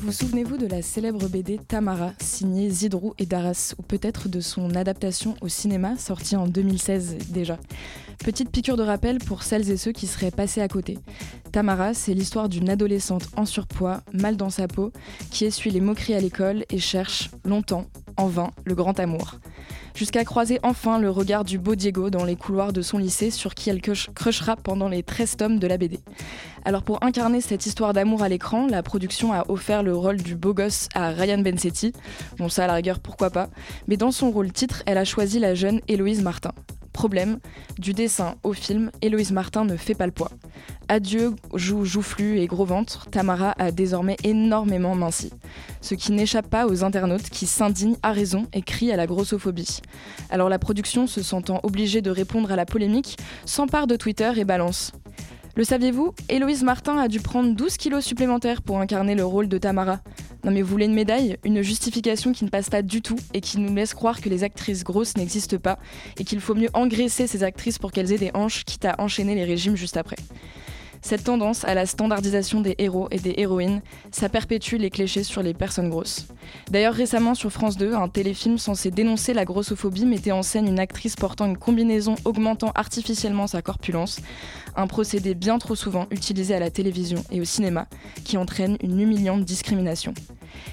Vous souvenez-vous de la célèbre BD Tamara, signée Zidrou et Darras, ou peut-être de son adaptation au cinéma, sortie en 2016 déjà Petite piqûre de rappel pour celles et ceux qui seraient passés à côté. Tamara, c'est l'histoire d'une adolescente en surpoids, mal dans sa peau, qui essuie les moqueries à l'école et cherche, longtemps, en vain, le grand amour. Jusqu'à croiser enfin le regard du beau Diego dans les couloirs de son lycée sur qui elle crushera pendant les 13 tomes de la BD. Alors pour incarner cette histoire d'amour à l'écran, la production a offert le rôle du beau gosse à Ryan Bensetti. Bon ça à la rigueur pourquoi pas. Mais dans son rôle titre, elle a choisi la jeune Héloïse Martin. Du dessin au film, Héloïse Martin ne fait pas le poids. Adieu, joue joufflu et gros ventre, Tamara a désormais énormément minci. Ce qui n'échappe pas aux internautes qui s'indignent à raison et crient à la grossophobie. Alors la production, se sentant obligée de répondre à la polémique, s'empare de Twitter et balance. Le saviez-vous Héloïse Martin a dû prendre 12 kilos supplémentaires pour incarner le rôle de Tamara. Non mais vous voulez une médaille? Une justification qui ne passe pas du tout et qui nous laisse croire que les actrices grosses n'existent pas et qu'il faut mieux engraisser ces actrices pour qu'elles aient des hanches, quitte à enchaîner les régimes juste après. Cette tendance à la standardisation des héros et des héroïnes, ça perpétue les clichés sur les personnes grosses. D'ailleurs, récemment sur France 2, un téléfilm censé dénoncer la grossophobie mettait en scène une actrice portant une combinaison augmentant artificiellement sa corpulence, un procédé bien trop souvent utilisé à la télévision et au cinéma qui entraîne une humiliante discrimination.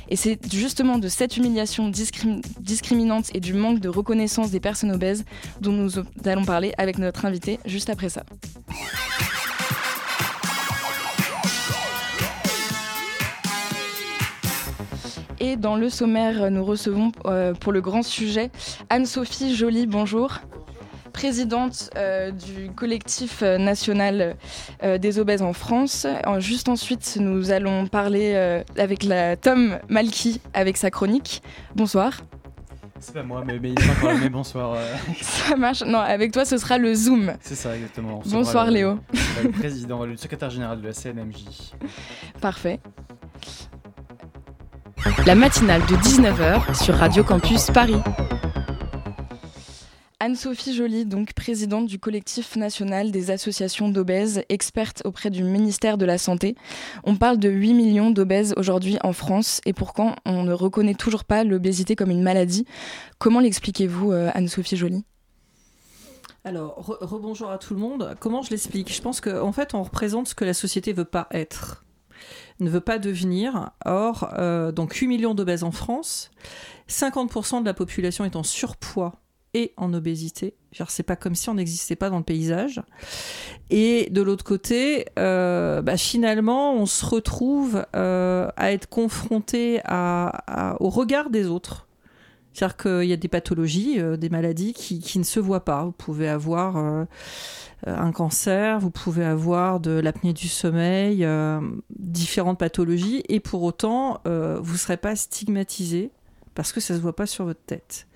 Et c'est justement de cette humiliation discriminante et du manque de reconnaissance des personnes obèses dont nous allons parler avec notre invité juste après ça. Dans le sommaire, nous recevons euh, pour le grand sujet Anne-Sophie Joly, bonjour présidente euh, du collectif euh, national des obèses en France. juste ensuite, nous allons parler avec la Tom Malky avec sa chronique. Bonsoir. C'est pas moi, mais, mais quand même bonsoir. Ça marche. Non, avec toi, ce sera le Zoom. C'est ça, exactement. bonsoir, Léo. Le président, le secrétaire général de la CNMJ. Parfait. La matinale de 19h sur Radio Campus Paris. Anne-Sophie Joly, donc présidente du collectif national des associations d'obèses, experte auprès du ministère de la Santé. On parle de 8 millions d'obèses aujourd'hui en France et pourquoi on ne reconnaît toujours pas l'obésité comme une maladie. Comment l'expliquez-vous, euh, Anne-Sophie Joly? Alors, rebonjour à tout le monde. Comment je l'explique? Je pense qu'en en fait, on représente ce que la société veut pas être ne veut pas devenir. Or, euh, donc 8 millions d'obèses en France, 50% de la population est en surpoids et en obésité. C'est pas comme si on n'existait pas dans le paysage. Et de l'autre côté, euh, bah, finalement, on se retrouve euh, à être confronté au regard des autres. C'est-à-dire qu'il y a des pathologies, des maladies qui, qui, ne se voient pas. Vous pouvez avoir euh, un cancer, vous pouvez avoir de l'apnée du sommeil, euh, différentes pathologies, et pour autant, euh, vous ne serez pas stigmatisé parce que ça ne se voit pas sur votre tête.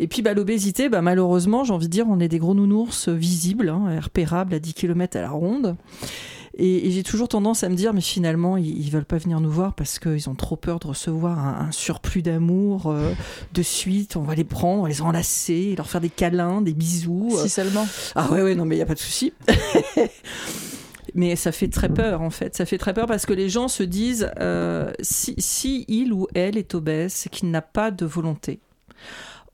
Et puis bah, l'obésité, bah, malheureusement, j'ai envie de dire, on est des gros nounours visibles, hein, repérables à 10 km à la ronde. Et, j'ai toujours tendance à me dire, mais finalement, ils, ne veulent pas venir nous voir parce qu'ils ont trop peur de recevoir un, surplus d'amour euh, de suite. On va les prendre, on va les enlacer, leur faire des câlins, des bisous. Si seulement. Ah ouais, ouais, non, mais il y a pas de souci. mais ça fait très peur en fait. Ça fait très peur parce que les gens se disent euh, si, si, il ou elle est obèse, c'est qu'il n'a pas de volonté.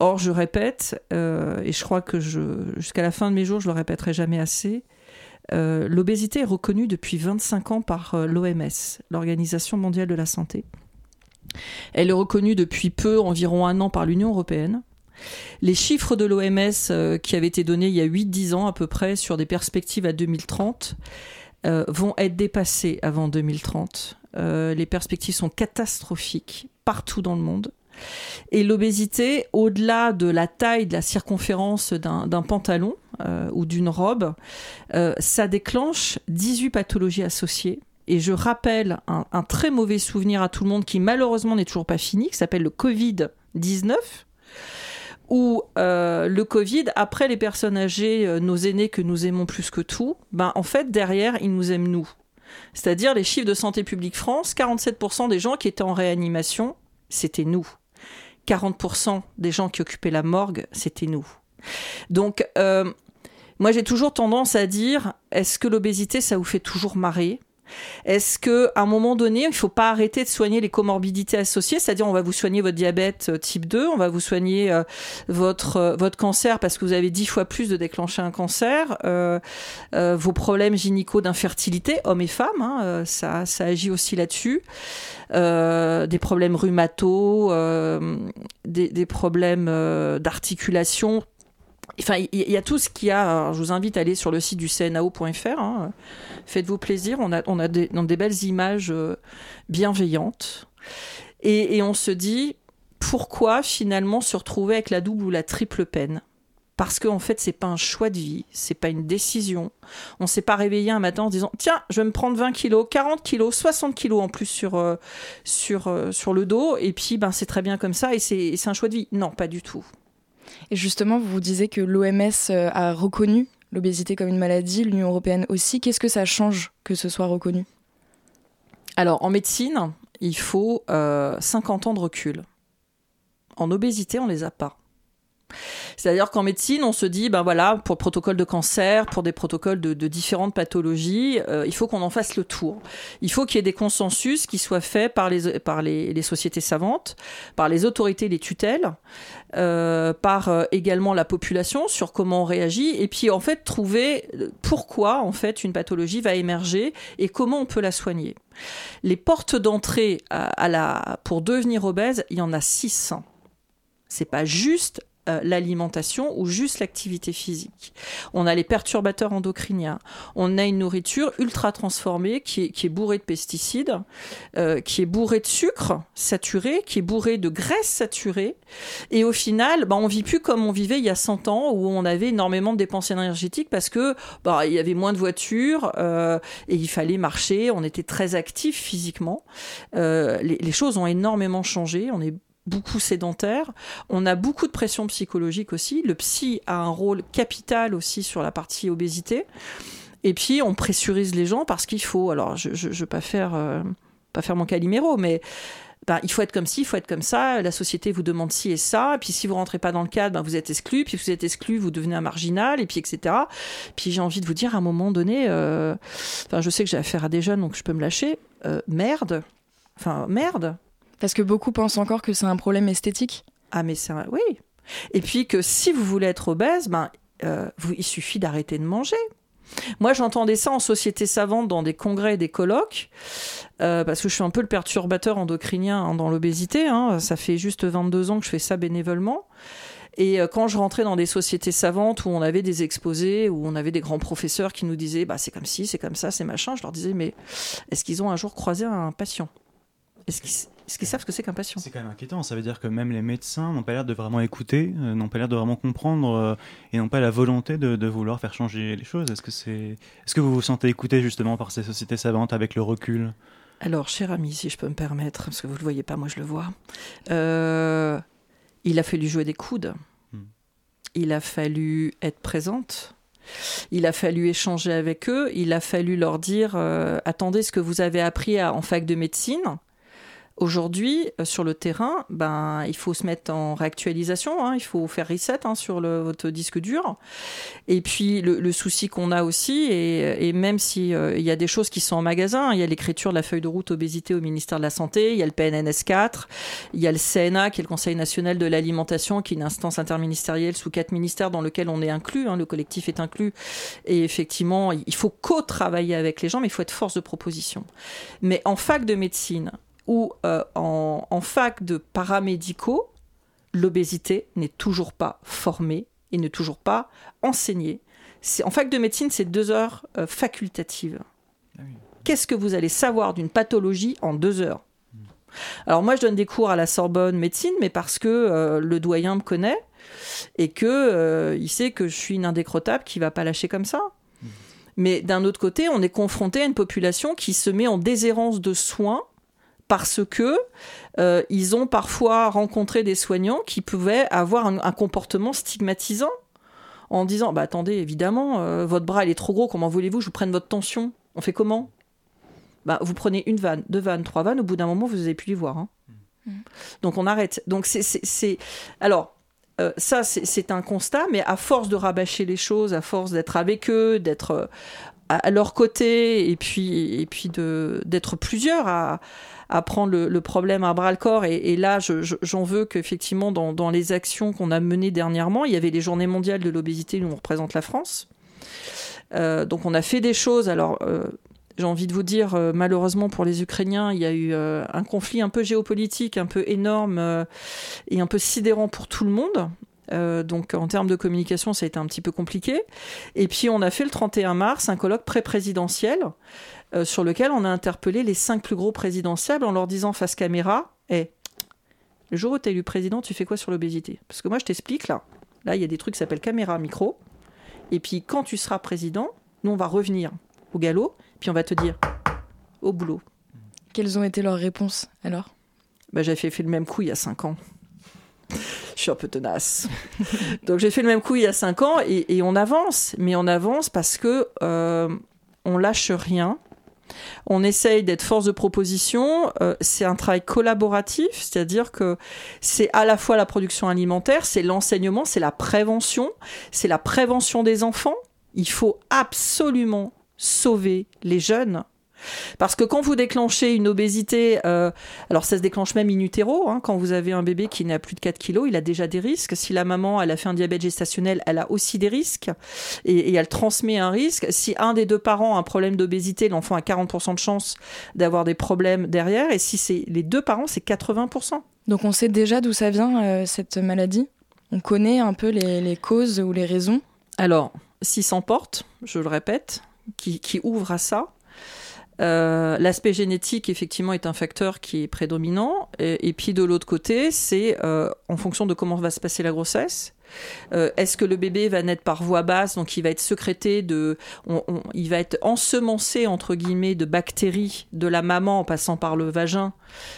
Or, je répète, euh, et je crois que jusqu'à la fin de mes jours, je le répéterai jamais assez, euh, l'obésité est reconnue depuis 25 ans par euh, l'OMS, l'Organisation mondiale de la santé. Elle est reconnue depuis peu, environ un an, par l'Union européenne. Les chiffres de l'OMS euh, qui avaient été donnés il y a 8-10 ans à peu près sur des perspectives à 2030 vont être dépassés avant 2030. les perspectives sont catastrophiques partout dans le monde. Et l'obésité, au-delà de la taille, de la circonférence d'un pantalon euh, ou d'une robe, euh, ça déclenche 18 pathologies associées. Et je rappelle un, très mauvais souvenir à tout le monde qui malheureusement n'est toujours pas fini, qui s'appelle le Covid-19 où euh, le Covid, après les personnes âgées, nos aînés que nous aimons plus que tout, ben, en fait, derrière, ils nous aiment nous. C'est-à-dire les chiffres de Santé publique France, 47% des gens qui étaient en réanimation, c'était nous. 40% des gens qui occupaient la morgue, c'était nous. Donc, euh, moi j'ai toujours tendance à dire, est-ce que l'obésité, ça vous fait toujours marrer? Est-ce qu'à un moment donné, il ne faut pas arrêter de soigner les comorbidités associées? C'est-à-dire, on va vous soigner votre diabète euh, type 2, on va vous soigner euh, votre, euh, votre cancer parce que vous avez dix fois plus de déclencher un cancer, vos problèmes gynéco d'infertilité, hommes et femmes, hein, ça, agit aussi là-dessus. des problèmes rhumato, des, problèmes d'articulation, Enfin, il y, a tout ce qu'il y a. je vous invite à aller sur le site du cnao.fr. Hein. Faites-vous plaisir. On a, on a des, des belles images euh, bienveillantes. Et, on se dit, pourquoi finalement se retrouver avec la double ou la triple peine? Parce qu'en en fait, c'est pas un choix de vie, c'est pas une décision. On s'est pas réveillé un matin en disant tiens, je vais me prendre 20 kilos, 40 kilos, 60 kilos en plus sur, euh, sur, euh, sur le dos, et puis ben, c'est très bien comme ça, et c'est un choix de vie. Non, pas du tout. Et justement, vous vous disiez que l'OMS euh, a reconnu l'obésité comme une maladie, l'Union européenne aussi. Qu'est-ce que ça change que ce soit reconnu? Alors, en médecine, il faut 50 euh, ans de recul. En obésité, on les a pas. C'est-à-dire qu'en médecine, on se dit, ben voilà, pour protocole de cancer, pour des protocoles de, différentes pathologies, euh, il faut qu'on en fasse le tour. Il faut qu'il y ait des consensus qui soient faits par les, par les, sociétés savantes, par les autorités, les tutelles, euh, par euh, également la population sur comment on réagit, et puis en fait trouver pourquoi en fait une pathologie va émerger et comment on peut la soigner. Les portes d'entrée à, la, pour devenir obèse, il y en a 600. C'est pas juste euh, l'alimentation ou juste l'activité physique. On a les perturbateurs endocriniens. On a une nourriture ultra transformée qui est, qui est bourrée de pesticides, euh, qui est bourrée de sucre saturé, qui est bourrée de graisse saturée. Et au final, bah, on vit plus comme on vivait il y a 100 ans où on avait énormément de dépenses énergétiques parce que bah, il y avait moins de voitures euh, et il fallait marcher. On était très actifs physiquement. les, les choses ont énormément changé. On est beaucoup sédentaire. On a beaucoup de pression psychologique aussi. Le psy a un rôle capital aussi sur la partie obésité. Et puis on pressurise les gens parce qu'il faut. Alors je ne veux pas faire euh, pas faire mon caliméro, mais ben, il faut être comme ci, il faut être comme ça. La société vous demande ci et ça. Et puis si vous rentrez pas dans le cadre, ben, vous êtes exclu. Puis vous êtes exclu, vous devenez un marginal. Et puis etc. Puis j'ai envie de vous dire à un moment donné. Euh, enfin, je sais que j'ai affaire à des jeunes, donc je peux me lâcher. Euh, merde. Enfin merde. Parce que beaucoup pensent encore que c'est un problème esthétique. Ah, mais c'est oui. Et puis que si vous voulez être obèse, ben, euh, il suffit d'arrêter de manger. Moi, j'entendais ça en société savante dans des congrès et des colloques, euh, parce que je suis un peu le perturbateur endocrinien hein, dans l'obésité. Hein. Ça fait juste 22 ans que je fais ça bénévolement. Et euh, quand je rentrais dans des sociétés savantes où on avait des exposés, où on avait des grands professeurs qui nous disaient bah, c'est comme ci, c'est comme ça, c'est machin, je leur disais mais est-ce qu'ils ont un jour croisé un patient? Est-ce qu'ils savent ce que c'est qu'un patient C'est quand même inquiétant. Ça veut dire que même les médecins n'ont pas l'air de vraiment écouter, euh, n'ont pas l'air de vraiment comprendre euh, et n'ont pas la volonté de, vouloir faire changer les choses. Est-ce que, c'est... Est-ce que vous vous sentez écouté justement par ces sociétés savantes avec le recul? Alors, cher ami, si je peux me permettre, parce que vous ne le voyez pas, moi je le vois, euh, il a fallu jouer des coudes. Hmm. Il a fallu être présente. Il a fallu échanger avec eux, il a fallu leur dire attendez ce que vous avez appris en fac de médecine, Aujourd'hui, euh, sur le terrain, ben, il faut se mettre en réactualisation, hein, il faut faire reset hein, sur le, votre disque dur. Et puis, le, souci qu'on a aussi, et, même s'il euh, y a des choses qui sont en magasin, il y a l'écriture de la feuille de route obésité au ministère de la Santé, il y a le PNNS 4, il y a le CNA, qui est le Conseil national de l'alimentation, qui est une instance interministérielle sous quatre ministères dans lequel on est inclus, hein, le collectif est inclus. Et effectivement, il faut co-travailler avec les gens, mais il faut être force de proposition. Mais en fac de médecine, ou euh, en, fac de paramédicaux, l'obésité n'est toujours pas formée et n'est toujours pas enseignée. En fac de médecine, c'est deux heures euh, facultatives. Ah Qu'est-ce que vous allez savoir d'une pathologie en deux heures? Alors moi, je donne des cours à la Sorbonne médecine, mais parce que euh, le doyen me connaît et que il sait que je suis une indécrottable qui va pas lâcher comme ça. Hmm. Mais d'un autre côté, on est confronté à une population qui se met en déshérence de soins parce que euh, ils ont parfois rencontré des soignants qui pouvaient avoir un, comportement stigmatisant en disant bah attendez évidemment euh, votre bras il est trop gros comment voulez-vous je vous prenne votre tension? On fait comment? Bah, vous prenez une vanne deux vannes trois vannes au bout d'un moment vous n'avez plus les voir hein. mm. donc on arrête donc c'est alors euh, ça, c'est un constat, mais à force de rabâcher les choses, à force d'être avec eux, d'être à, leur côté, et puis, et puis d'être plusieurs à, prendre le, problème à bras le corps. Et, là, j'en veux qu'effectivement, dans, dans les actions qu'on a menées dernièrement, il y avait les Journées mondiales de l'obésité où on représente la France. Euh, donc on a fait des choses. Alors, euh, j'ai envie de vous dire, euh, malheureusement pour les Ukrainiens, il y a eu un conflit un peu géopolitique, un peu énorme et un peu sidérant pour tout le monde. Donc en termes de communication, ça a été un petit peu compliqué. Et puis on a fait le 31 mars un colloque pré-présidentiel euh, sur lequel on a interpellé les cinq plus gros présidentiables en leur disant face caméra Eh, le jour où tu es élu président, tu fais quoi sur l'obésité? Parce que moi, je t'explique là. Là, il y a des trucs qui s'appellent caméra, micro. Et puis, quand tu seras président, nous, on va revenir au galop, puis on va te dire au boulot. Quelles ont été leurs réponses alors? Bah, J'ai fait, fait le même coup il y a cinq ans. Je suis un peu tenace. Donc j'ai fait le même coup il y a cinq ans et, on avance. Mais on avance parce que euh, on lâche rien. On essaye d'être force de proposition. Euh, c'est un travail collaboratif, c'est-à-dire que c'est à la fois la production alimentaire, c'est l'enseignement, c'est la prévention, c'est la prévention des enfants. Il faut absolument sauver les jeunes parce que quand vous déclenchez une obésité, euh, alors ça se déclenche même in utero, hein, quand vous avez un bébé qui n'a plus de 4 kilos, il a déjà des risques. Si la maman, elle a fait un diabète gestationnel, elle a aussi des risques et, elle transmet un risque. Si un des deux parents a un problème d'obésité, l'enfant a 40% de chance d'avoir des problèmes derrière. Et si c'est les deux parents, c'est 80%. Donc on sait déjà d'où ça vient, euh, cette maladie? On connaît un peu les, causes ou les raisons? Alors, si s'emporte, je le répète, qui, qui ouvre à ça, euh, l'aspect génétique, effectivement, est un facteur qui est prédominant. Et, puis de l'autre côté, c'est euh, en fonction de comment va se passer la grossesse. Euh, est-ce que le bébé va naître par voie basse, donc il va être sécrété de, il va être ensemencé entre guillemets de bactéries de la maman en passant par le vagin,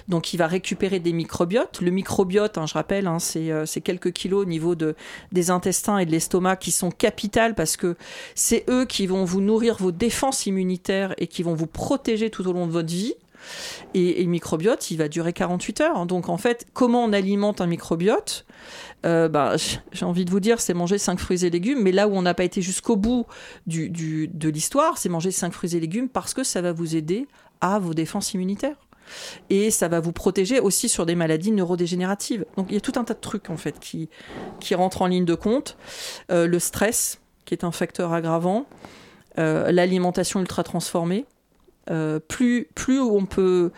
donc il va récupérer des microbiotes. Le microbiote, hein, je rappelle, hein, c'est quelques kilos au niveau de, des intestins et de l'estomac qui sont capitales parce que c'est eux qui vont vous nourrir vos défenses immunitaires et qui vont vous protéger tout au long de votre vie. Et, le microbiote, il va durer 48 heures. Donc en fait, comment on alimente un microbiote euh, bah, J'ai envie de vous dire, c'est manger 5 fruits et légumes. Mais là où on n'a pas été jusqu'au bout du, de l'histoire, c'est manger 5 fruits et légumes parce que ça va vous aider à vos défenses immunitaires. Et ça va vous protéger aussi sur des maladies neurodégénératives. Donc il y a tout un tas de trucs en fait qui, qui rentrent en ligne de compte. Euh, le stress, qui est un facteur aggravant. Euh, l'alimentation ultra transformée. Euh, plus, plus on peut,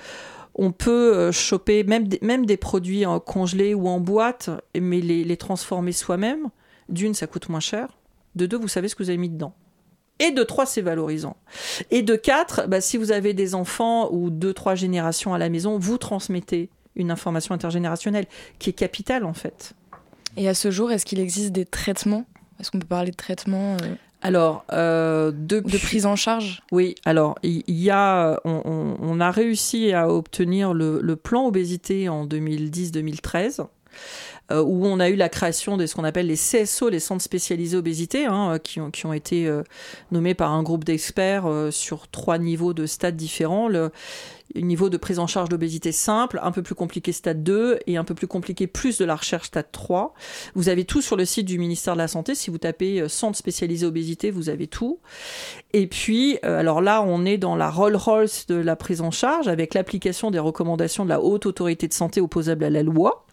on peut euh, choper même des, même des produits congelés ou en boîte, mais les, les transformer soi-même. D'une, ça coûte moins cher. De deux, vous savez ce que vous avez mis dedans. Et de trois, c'est valorisant. Et de quatre, bah, si vous avez des enfants ou deux, trois générations à la maison, vous transmettez une information intergénérationnelle qui est capitale en fait. Et à ce jour, est-ce qu'il existe des traitements? Est-ce qu'on peut parler de traitements euh, alors, euh, de, prise en charge? Oui, alors, il y, a, on, a réussi à obtenir le, plan obésité en 2010-2013. Euh, où on a eu la création de ce qu'on appelle les CSO, les centres spécialisés obésité, hein, qui, ont, qui ont été euh, nommés par un groupe d'experts sur trois niveaux de stades différents. Le, niveau de prise en charge d'obésité simple, un peu plus compliqué stade 2 et un peu plus compliqué plus de la recherche stade 3. Vous avez tout sur le site du ministère de la Santé. Si vous tapez euh, centre spécialisé obésité, vous avez tout. Et puis, euh, alors là, on est dans la Rolls-Royce de la prise en charge avec l'application des recommandations de la Haute Autorité de Santé opposable à la loi.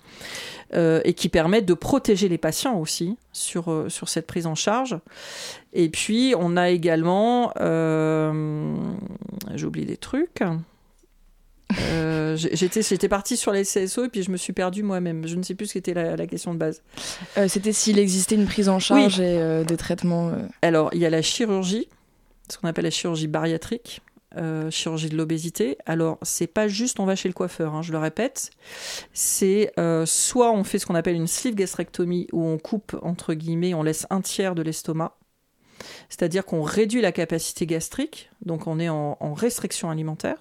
Euh, et qui permettent de protéger les patients aussi sur, sur cette prise en charge. Et puis, on a également, j'ai oublié des trucs, euh, j'étais, j'étais partie sur les CSO et puis je me suis perdue moi-même. Je ne sais plus ce qu'était la, la question de base. Euh, c'était s'il existait une prise en charge et euh, des traitements. Alors, il y a la chirurgie, ce qu'on appelle la chirurgie bariatrique. Chirurgie de l'obésité. Alors, c'est pas juste on va chez le coiffeur, hein, je le répète. C'est soit on fait ce qu'on appelle une sleeve gastrectomie où on coupe, entre guillemets, on laisse un tiers de l'estomac. C'est-à-dire qu'on réduit la capacité gastrique, donc on est en restriction alimentaire.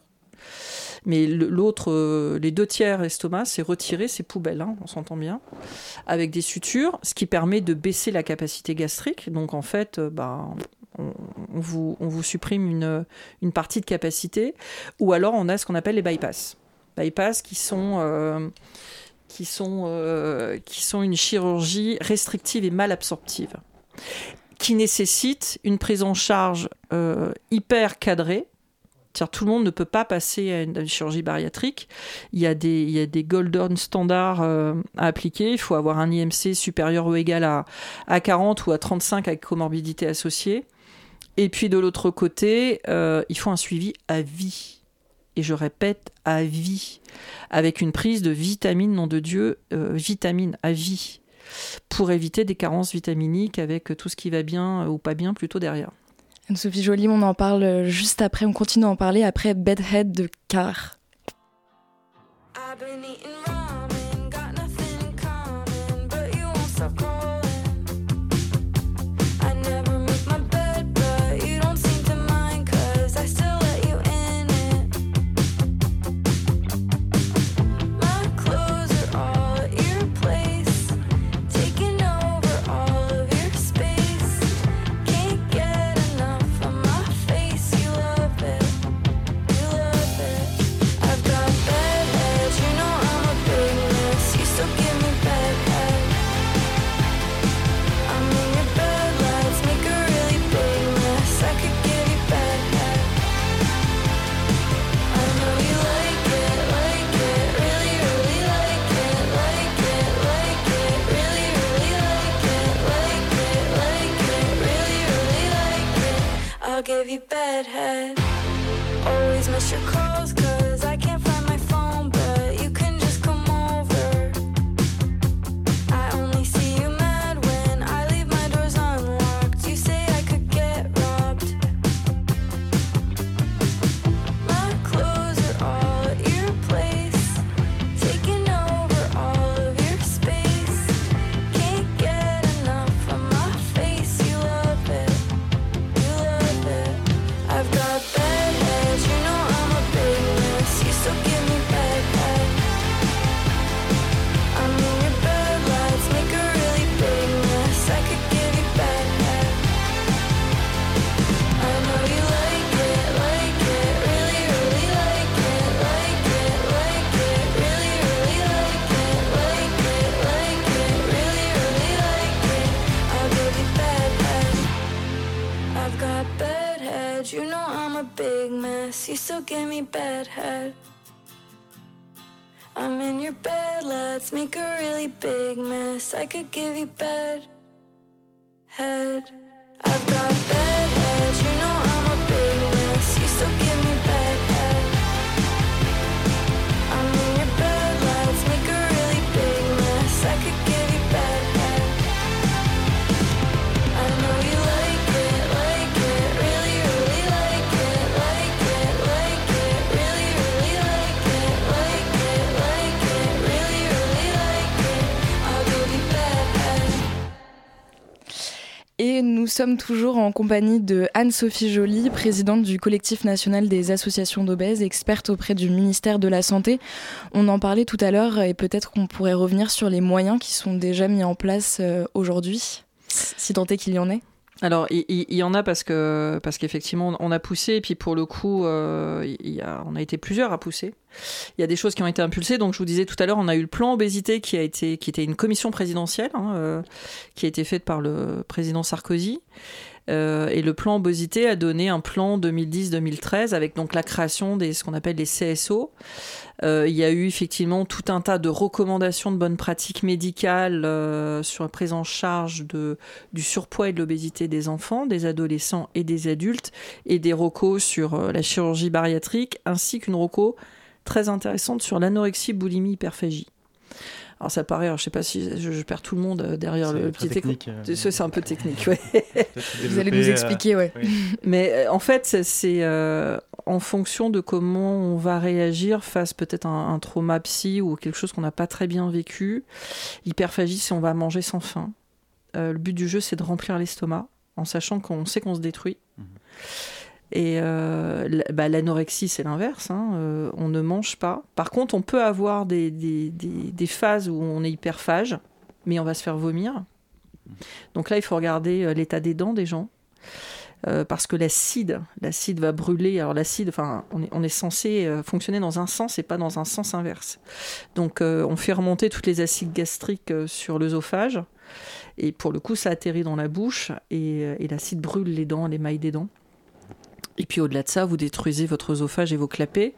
Mais l'autre, les deux tiers estomac, c'est retirer, c'est poubelle, hein, on s'entend bien, avec des sutures, ce qui permet de baisser la capacité gastrique. Donc en fait, bah, on, vous, on, vous, supprime une, une, partie de capacité, ou alors on a ce qu'on appelle les bypass. Bypass qui sont, qui, sont, qui sont une chirurgie restrictive et mal absorptive qui nécessite une prise en charge euh, hyper cadrée. Tout le monde ne peut pas passer à une, chirurgie bariatrique. Il y a des, il y a des golden standards euh, à appliquer. Il faut avoir un IMC supérieur ou égal à, à 40 ou à 35 avec comorbidité associée. Et puis de l'autre côté, euh, il faut un suivi à vie. Et je répète, à vie. Avec une prise de vitamine, nom de Dieu, vitamine à vie pour éviter des carences vitaminiques avec tout ce qui va bien ou pas bien plutôt derrière. Anne-Sophie Jolie, on en parle juste après, on continue à en parler après Bedhead de Car. I could give you bed sommes toujours en compagnie de Anne-Sophie Joly, présidente du collectif national des associations d'obèses, experte auprès du ministère de la Santé. On en parlait tout à l'heure et peut-être qu'on pourrait revenir sur les moyens qui sont déjà mis en place euh, aujourd'hui, si tant est qu'il y en ait. Alors, il, y en a parce que parce qu'effectivement, on a poussé, et puis pour le coup, euh, il y a, on a été plusieurs à pousser. Il y a des choses qui ont été impulsées. Donc, je vous disais tout à l'heure, on a eu le plan obésité qui a été, qui était une commission présidentielle, hein, euh, qui a été faite par le président Sarkozy. Euh, et le plan obésité a donné un plan 2010-2013 avec donc la création des ce qu'on appelle les CSO. Euh, il y a eu effectivement tout un tas de recommandations de bonnes pratiques médicales euh, sur la prise en charge du surpoids et de l'obésité des enfants, des adolescents et des adultes, et des recos sur la chirurgie bariatrique, ainsi qu'une reco très intéressante sur l'anorexie, boulimie, hyperphagie. Alors ça paraît, alors je sais pas si je, perds tout le monde euh, derrière le petit écran. Euh, c'est un peu technique, ouais. Vous allez nous expliquer, ouais. Mais euh, en fait, c'est en fonction de comment on va réagir face peut-être un, un trauma psy ou quelque chose qu'on n'a pas très bien vécu. L'hyperphagie, c'est on va manger sans faim. le but du jeu, c'est de remplir l'estomac en sachant qu'on sait qu'on se détruit. Mhm. Et euh, bah, l'anorexie, c'est l'inverse. Hein. Euh, on ne mange pas. Par contre, on peut avoir des, phases où on est hyperphage, mais on va se faire vomir. Donc là, il faut regarder euh, l'état des dents des gens. parce que l'acide, l'acide va brûler. Alors l'acide, enfin, on est, on est censé fonctionner dans un sens et pas dans un sens inverse. Donc on fait remonter toutes les acides gastriques sur l'œsophage. Et pour le coup, ça atterrit dans la bouche et, et l'acide brûle les dents, les mailles des dents. Et puis au-delà de ça, vous détruisez votre œsophage et vos clapets.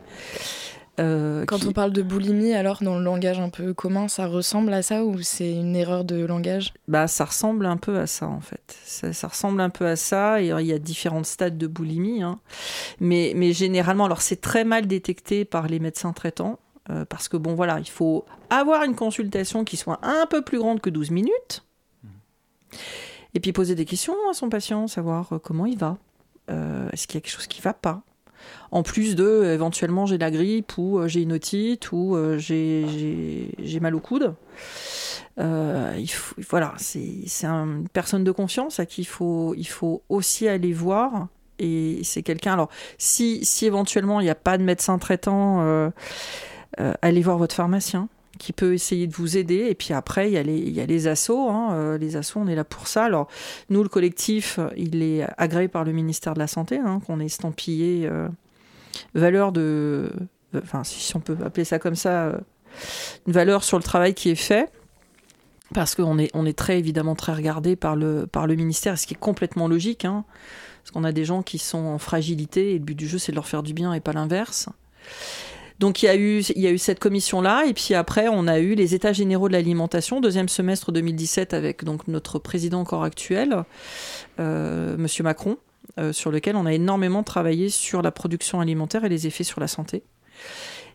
Euh, Quand on parle de boulimie, alors dans le langage un peu commun, ça ressemble à ça ou c'est une erreur de langage? Bah, ça ressemble un peu à ça en fait. Ça, ressemble un peu à ça. Et il y a différents stades de boulimie, hein. mais, mais généralement, alors c'est très mal détecté par les médecins traitants euh, parce que bon voilà, il faut avoir une consultation qui soit un peu plus grande que 12 minutes. Mmh. Et puis poser des questions à son patient, savoir euh, comment il va. Euh, est-ce qu'il y a quelque chose qui va pas? En plus de éventuellement j'ai la grippe ou euh, j'ai une otite ou euh, j'ai mal au coude. voilà, c'est une personne de confiance à qui il faut, il faut aussi aller voir. Et c'est quelqu'un. Alors, si, si éventuellement il n'y a pas de médecin traitant, allez voir votre pharmacien qui peut essayer de vous aider. Et puis après, il y a les, les assos. Hein. Euh, les assos, on est là pour ça. Alors, nous, le collectif, il est agréé par le ministère de la Santé, hein, qu'on est estampillé euh, valeur de. Enfin, si on peut appeler ça comme ça, euh, une valeur sur le travail qui est fait. Parce qu'on est, on est très évidemment très regardé par le, par le ministère, ce qui est complètement logique. Hein, parce qu'on a des gens qui sont en fragilité et le but du jeu, c'est de leur faire du bien et pas l'inverse. Donc il y a eu, il y a eu cette commission-là, et puis après on a eu les États généraux de l'alimentation, deuxième semestre 2017 avec donc notre président encore actuel, euh, Monsieur Macron, euh, sur lequel on a énormément travaillé sur la production alimentaire et les effets sur la santé.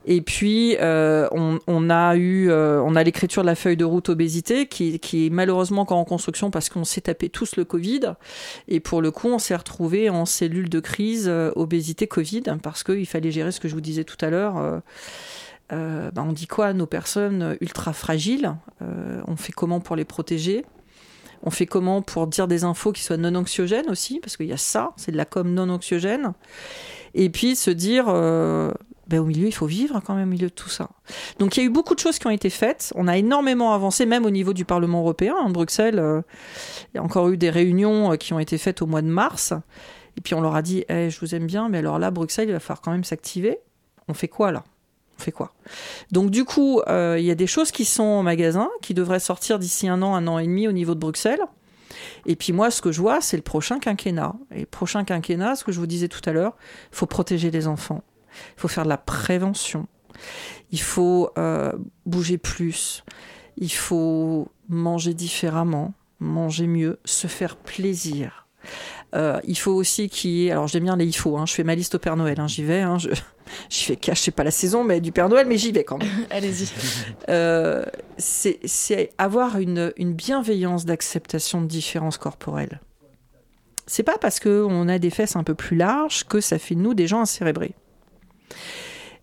Et puis, euh, on, a eu, euh, on a l'écriture de la feuille de route obésité qui, qui est malheureusement encore en construction parce qu'on s'est tapé tous le Covid. Et pour le coup, on s'est retrouvé en cellule de crise euh, obésité Covid parce qu'il fallait gérer ce que je vous disais tout à l'heure. Ben, on dit quoi à nos personnes ultra fragiles On fait comment pour les protéger? On fait comment pour dire des infos qui soient non anxiogènes aussi, parce qu'il y a ça, c'est de la com non anxiogène. Et puis se dire, ben, au milieu, il faut vivre quand même au milieu de tout ça. Donc il y a eu beaucoup de choses qui ont été faites. On a énormément avancé, même au niveau du Parlement européen. En Bruxelles, euh, il y a encore eu des réunions euh, qui ont été faites au mois de mars. Et puis on leur a dit, eh, je vous aime bien, mais alors là, Bruxelles, il va falloir quand même s'activer. On fait quoi là? On fait quoi? Donc du coup, euh, il y a des choses qui sont en magasin, qui devraient sortir d'ici un an, un an et demi au niveau de Bruxelles. Et puis moi, ce que je vois, c'est le prochain quinquennat. Et le prochain quinquennat, ce que je vous disais tout à l'heure, il faut protéger les enfants. Il faut faire de la prévention. Il faut euh, bouger plus. Il faut manger différemment, manger mieux, se faire plaisir. Euh, il faut aussi qu'il y ait. Alors, j'aime bien les il faut. Hein, je fais ma liste au Père Noël. Hein, j'y vais. Hein, je, j'y fais cache, c'est pas la saison, mais du Père Noël, mais j'y vais quand même. Allez-y. Euh, c'est avoir une, une bienveillance d'acceptation de différences corporelles. C'est pas parce qu'on a des fesses un peu plus larges que ça fait de nous des gens incérébrés.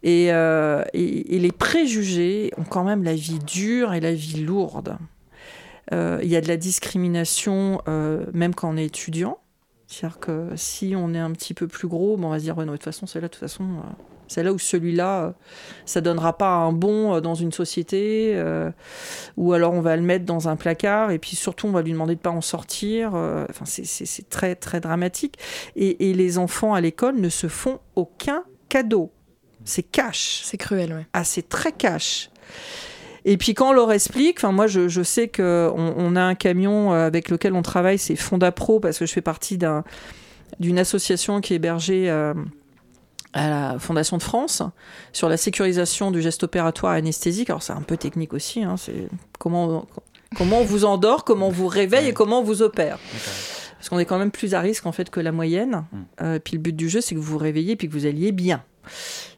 Euh, et, les préjugés ont quand même la vie dure et la vie lourde. Euh, il y a de la discrimination euh, même quand on est étudiant. C'est-à-dire que si on est un petit peu plus gros, bon, on va se dire, ouais, non, de toute façon, c'est là, de toute façon, c'est là où celui-là, ça donnera pas un bon dans une société, ou alors on va le mettre dans un placard, et puis surtout, on va lui demander de pas en sortir. C'est très, très dramatique. Et les enfants à l'école ne se font aucun cadeau. C'est cash. C'est cruel, ouais. Ah, c'est très cash. Et puis quand on leur explique, enfin moi je, je sais qu'on on a un camion euh, avec lequel on travaille, c'est Fonda Pro parce que je fais partie d'une association qui est hébergée euh, à la Fondation de France sur la sécurisation du geste opératoire anesthésique. Alors c'est un peu technique aussi, hein, c'est comment comment on vous endort, comment on vous réveille et comment on vous opère. Parce qu'on est quand même plus à risque en fait que la moyenne. Mm. Euh, puis le but du jeu, c'est que vous vous réveillez puis que vous alliez bien.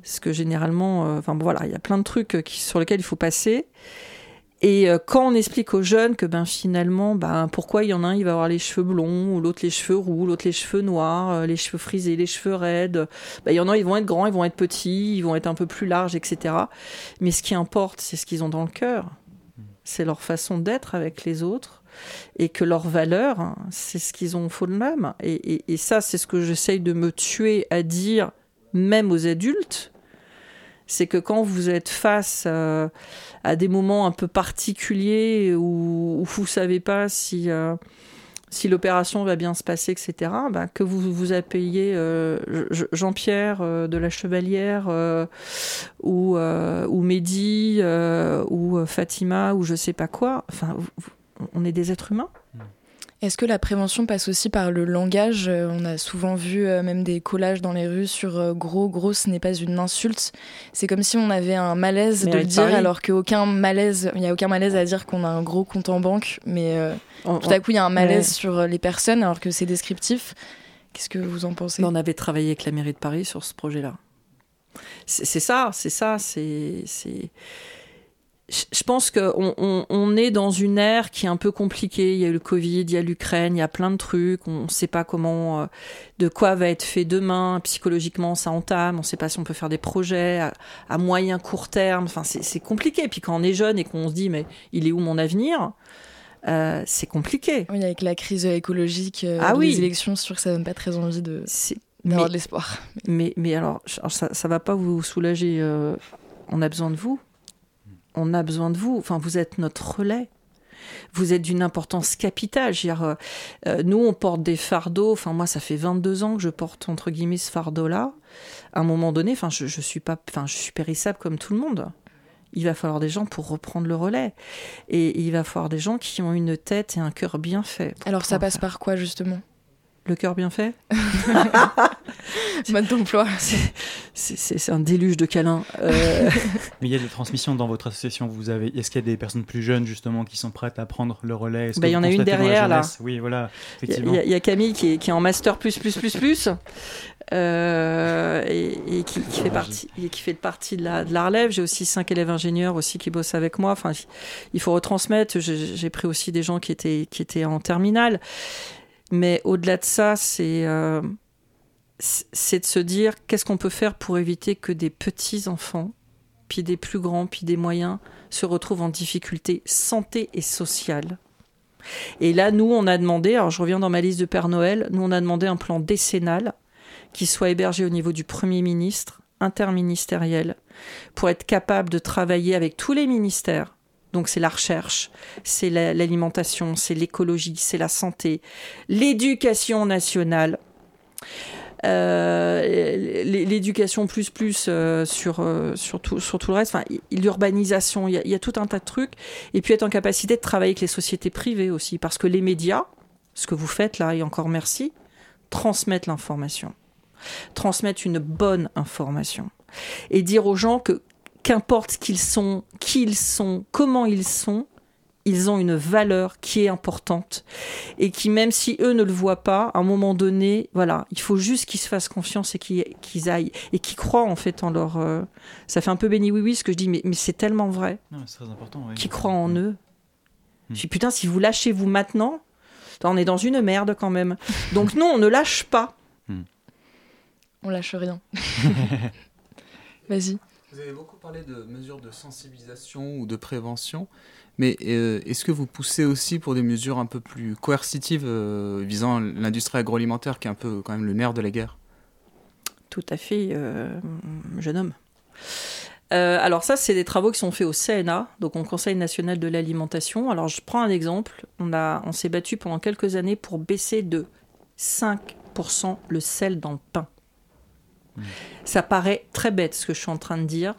Parce que généralement, euh, enfin voilà, il y a plein de trucs euh, sur lesquels il faut passer. Et quand on explique aux jeunes que ben finalement, ben pourquoi il y en a un, il va avoir les cheveux blonds, ou l'autre les cheveux roux, l'autre les cheveux noirs, les cheveux frisés, les cheveux raides, ben, il y en a, ils vont être grands, ils vont être petits, ils vont être un peu plus larges, etc. Mais ce qui importe, c'est ce qu'ils ont dans le cœur. C'est leur façon d'être avec les autres et que leurs valeurs, hein, c'est ce qu'ils ont au fond de l'âme. Et, ça, c'est ce que j'essaye de me tuer à dire, même aux adultes. C'est que quand vous êtes face euh, à des moments un peu particuliers où, vous ne savez pas si, euh, si l'opération va bien se passer, etc., bah, que vous vous appuyez euh, Jean-Pierre de la Chevalière ou, ou Mehdi ou Fatima ou je sais pas quoi, enfin, on est des êtres humains. Est-ce que la prévention passe aussi par le langage? Euh, On a souvent vu euh, même des collages dans les rues sur euh, gros, gros, ce n'est pas une insulte. C'est comme si on avait un malaise de le dire, alors qu'aucun malaise, il n'y a aucun malaise à dire qu'on a un gros compte en banque, mais tout à coup il y a un malaise sur les personnes alors que c'est descriptif. Qu'est-ce que vous en pensez? On avait travaillé avec la mairie de Paris sur ce projet-là. C'est ça, c'est ça, c'est je pense qu'on on, est dans une ère qui est un peu compliquée. Il y a eu le Covid, il y a l'Ukraine, il y a plein de trucs. On ne sait pas comment, euh, de quoi va être fait demain. Psychologiquement, ça entame. On ne sait pas si on peut faire des projets à, moyen, court terme. Enfin, c'est compliqué. Puis quand on est jeune et qu'on se dit, mais il est où mon avenir euh, c'est compliqué. Oui, avec la crise écologique, euh, ah les élections, c'est sûr que ça donne pas très envie de d'avoir de l'espoir. Mais, mais alors, ça, ça va pas vous soulager. on a besoin de vous on a besoin de vous. Enfin, vous êtes notre relais. Vous êtes d'une importance capitale. Euh, euh, nous, on porte des fardeaux. Enfin, moi, ça fait 22 ans que je porte, entre guillemets, ce fardeau-là. À un moment donné, enfin, je, suis pas, enfin, je suis périssable comme tout le monde. Il va falloir des gens pour reprendre le relais. Et il va falloir des gens qui ont une tête et un cœur bien fait. Alors, ça passe par quoi, justement? Le cœur bien fait Mode d'emploi. C'est un déluge de câlins. Euh. Mais il y a des transmissions dans votre association. Vous avez, est-ce qu'il y a des personnes plus jeunes justement qui sont prêtes à prendre le relais? Bah, Il y en a une derrière là. Oui, voilà. Il y, a Camille qui est, qui est, en master plus plus plus plus. Euh, et, qui, fait partie, et qui fait partie de la, de la relève. J'ai aussi cinq élèves ingénieurs aussi qui bossent avec moi. Enfin, il faut retransmettre. J'ai pris aussi des gens qui étaient, qui étaient en terminale. Mais au-delà de ça, euh, c'est de se dire qu'est-ce qu'on peut faire pour éviter que des petits enfants, puis des plus grands, puis des moyens, se retrouvent en difficulté santé et sociale. Et là, nous, on a demandé, alors je reviens dans ma liste de Père Noël, nous, on a demandé un plan décennal qui soit hébergé au niveau du Premier ministre, interministériel, pour être capable de travailler avec tous les ministères donc c'est la recherche, c'est l'alimentation, c'est l'écologie, c'est la santé, l'éducation nationale. Euh, l'éducation plus plus euh, sur, euh, sur, tout, le reste, l'urbanisation, il y, a tout un tas de trucs. Et puis être en capacité de travailler avec les sociétés privées aussi, parce que les médias, ce que vous faites là, et encore merci, transmettent l'information, transmettent une bonne information. Et dire aux gens que qu'importe qu'ils sont, qui ils sont, comment ils sont, ils ont une valeur qui est importante et qui, même si eux ne le voient pas, à un moment donné, voilà, il faut juste qu'ils se fassent confiance et qu'ils aillent et qu'ils croient en fait en leur. Euh, ça fait un peu béni oui oui ce que je dis, mais, mais c'est tellement vrai. C'est très important. Qu'ils croient en eux. Hmm. Je dis putain, si vous lâchez vous maintenant, on est dans une merde quand même. Donc non, on ne lâche pas. Hmm. On lâche rien. Vas-y. Vous avez beaucoup parlé de mesures de sensibilisation ou de prévention, mais euh, est-ce que vous poussez aussi pour des mesures un peu plus coercitives euh, visant l'industrie agroalimentaire qui est un peu quand même le nerf de la guerre? Tout à fait, euh, jeune homme. alors ça, c'est des travaux qui sont faits au CNA, donc au Conseil national de l'alimentation. Alors je prends un exemple. On, on s'est battu pendant quelques années pour baisser de 5% le sel dans le pain. Ça paraît très bête ce que je suis en train de dire,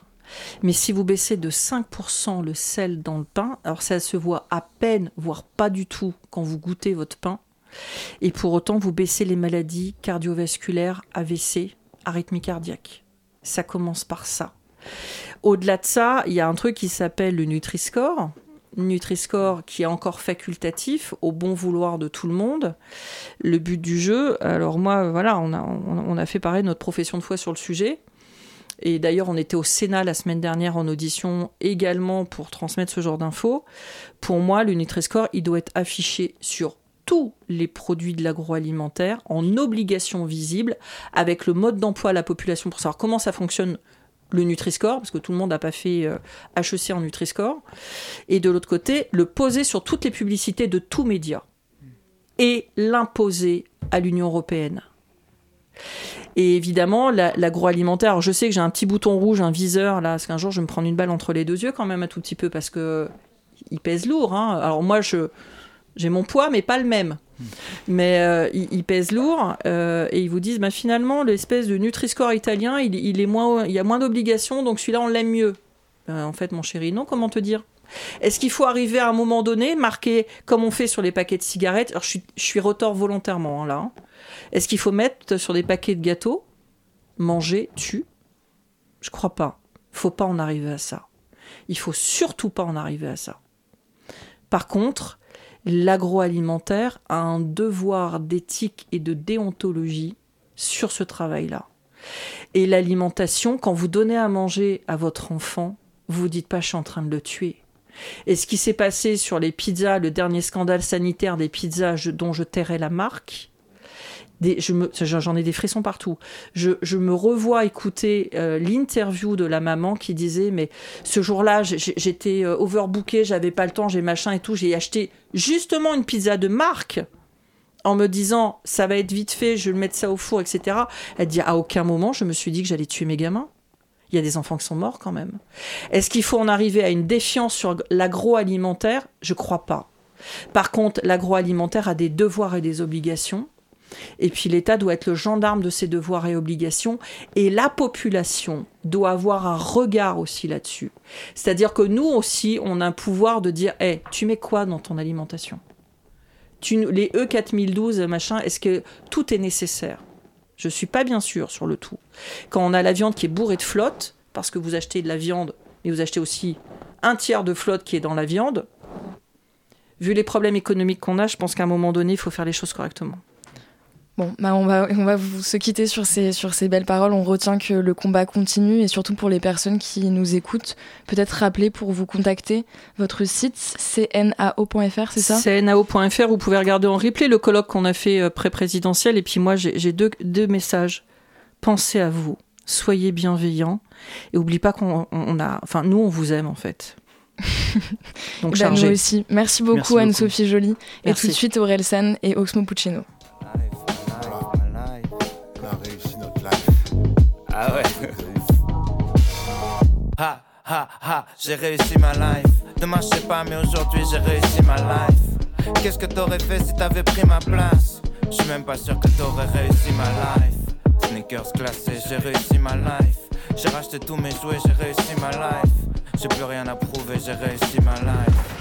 mais si vous baissez de 5% le sel dans le pain, alors ça se voit à peine, voire pas du tout, quand vous goûtez votre pain, et pour autant vous baissez les maladies cardiovasculaires, AVC, arythmie cardiaque. Ça commence par ça. Au-delà de ça, il y a un truc qui s'appelle le Nutri-Score, Nutri-Score qui est encore facultatif au bon vouloir de tout le monde. Le but du jeu, alors moi, voilà, on a, on a fait pareil notre profession de foi sur le sujet. Et d'ailleurs, on était au Sénat la semaine dernière en audition également pour transmettre ce genre d'infos. Pour moi, le Nutri-Score, il doit être affiché sur tous les produits de l'agroalimentaire en obligation visible avec le mode d'emploi à la population pour savoir comment ça fonctionne le Nutri-Score, parce que tout le monde n'a pas fait HEC en Nutri-Score, et de l'autre côté, le poser sur toutes les publicités de tous médias et l'imposer à l'Union européenne. Et évidemment, l'agroalimentaire, je sais que j'ai un petit bouton rouge, un viseur, là, parce qu'un jour, je vais me prendre une balle entre les deux yeux quand même un tout petit peu, parce que il pèse lourd. Hein. Alors moi, je j'ai mon poids, mais pas le même. Mais euh, il, pèse lourd euh, et ils vous disent bah, finalement l'espèce de Nutri-Score italien il, est moins, il y a moins d'obligations donc celui-là on l'aime mieux. Ben, en fait mon chéri non comment te dire? Est-ce qu'il faut arriver à un moment donné marquer comme on fait sur les paquets de cigarettes Alors je suis, je suis retors volontairement hein, là. Hein. Est-ce qu'il faut mettre sur des paquets de gâteaux manger tu? Je crois pas. Faut pas en arriver à ça. Il faut surtout pas en arriver à ça. Par contre, l'agroalimentaire a un devoir d'éthique et de déontologie sur ce travail-là. Et l'alimentation, quand vous donnez à manger à votre enfant, vous vous dites pas je suis en train de le tuer. Et ce qui s'est passé sur les pizzas, le dernier scandale sanitaire des pizzas dont je tairai la marque, j'en ai des frissons partout. Je, me revois écouter euh, l'interview de la maman qui disait mais ce jour-là j'étais euh, overbooké, j'avais pas le temps, j'ai machin et tout, j'ai acheté justement une pizza de marque en me disant ça va être vite fait, je vais mettre ça au four, etc. Elle dit à aucun moment je me suis dit que j'allais tuer mes gamins. Il y a des enfants qui sont morts quand même. Est-ce qu'il faut en arriver à une défiance sur l'agroalimentaire? Je crois pas. Par contre, l'agroalimentaire a des devoirs et des obligations. Et puis l'État doit être le gendarme de ses devoirs et obligations. Et la population doit avoir un regard aussi là-dessus. C'est-à-dire que nous aussi, on a un pouvoir de dire, hé, tu mets quoi dans ton alimentation? Tu, Les E4012, machin, est-ce que tout est nécessaire? Je ne suis pas bien sûr sur le tout. Quand on a la viande qui est bourrée de flotte, parce que vous achetez de la viande, mais vous achetez aussi un tiers de flotte qui est dans la viande, vu les problèmes économiques qu'on a, je pense qu'à un moment donné, il faut faire les choses correctement. Bon, bah on, va, on va vous se quitter sur ces, sur ces belles paroles. On retient que le combat continue et surtout pour les personnes qui nous écoutent, peut-être rappeler pour vous contacter votre site cnao.fr, c'est ça? Cnao.fr, vous pouvez regarder en replay le colloque qu'on a fait euh, pré-présidentiel et puis moi j'ai deux, deux messages. Pensez à vous, soyez bienveillants et n'oubliez pas qu'on a... Enfin, nous on vous aime en fait. Donc nous aussi. Merci beaucoup Anne-Sophie Joly. Et tout de suite Aurel San et Oxmo Puccino. Ah ouais. ha ha ha, j'ai réussi ma life. Demain je pas, mais aujourd'hui j'ai réussi ma life. Qu'est-ce que t'aurais fait si t'avais pris ma place? Je suis même pas sûr que t'aurais réussi ma life. Sneakers classés, j'ai réussi ma life. J'ai racheté tous mes jouets, j'ai réussi ma life. J'ai plus rien à prouver, j'ai réussi ma life.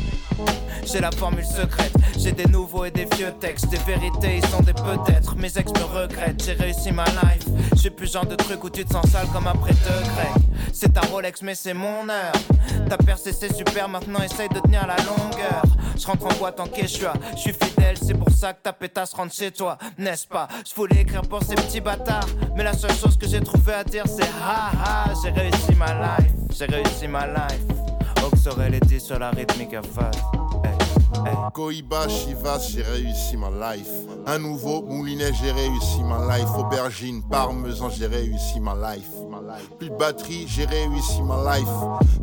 J'ai la formule secrète, j'ai des nouveaux et des vieux textes. Des vérités, ils sont des peut-être. Mes ex me regrettent, j'ai réussi ma life. J'ai plus genre de truc où tu te sens sale comme après deux grecs. C'est ta Rolex, mais c'est mon heure. Ta percé, c'est super, maintenant essaye de tenir la longueur. Je rentre en boîte en quechua, je suis fidèle, c'est pour ça que ta pétasse rentre chez toi, n'est-ce pas? Je voulais écrire pour ces petits bâtards, mais la seule chose que j'ai trouvé à dire c'est ha ha, j'ai réussi ma life, j'ai réussi ma life. Aurait les sur la rythmique à face. Koiba, Chivas, j'ai réussi ma life. Un nouveau moulinet, j'ai réussi ma life. Aubergine, parmesan, j'ai réussi ma life. Plus de batterie, j'ai réussi ma life.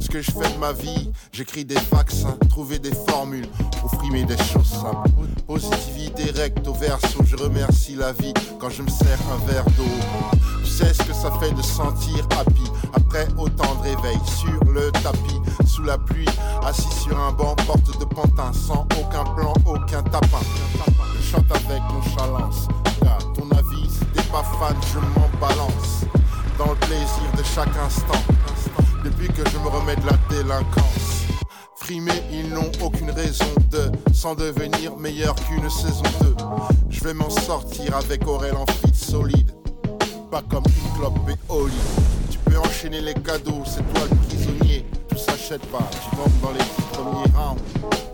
Ce que je fais de ma vie, j'écris des vaccins, trouver des formules, pour frimer des choses simples. Positivité recto verso, je remercie la vie quand je me sers un verre d'eau. Tu sais ce que ça fait de sentir happy après autant de réveil sur le tapis, sous la pluie, assis sur un banc, porte de pantin, sans aucun plan, aucun tapin. Je chante avec nonchalance, à ton avis, t'es pas fan, je m'en balance. Dans le plaisir de chaque instant, depuis que je me remets de la délinquance. Frimés, ils n'ont aucune raison de s'en devenir meilleur qu'une saison 2. Je vais m'en sortir avec Aurel en fit solide, pas comme une clope et Oli déchaîner les cadeaux, c'est toi le prisonnier. Tout s'achète pas, tu tombes dans les premiers rounds.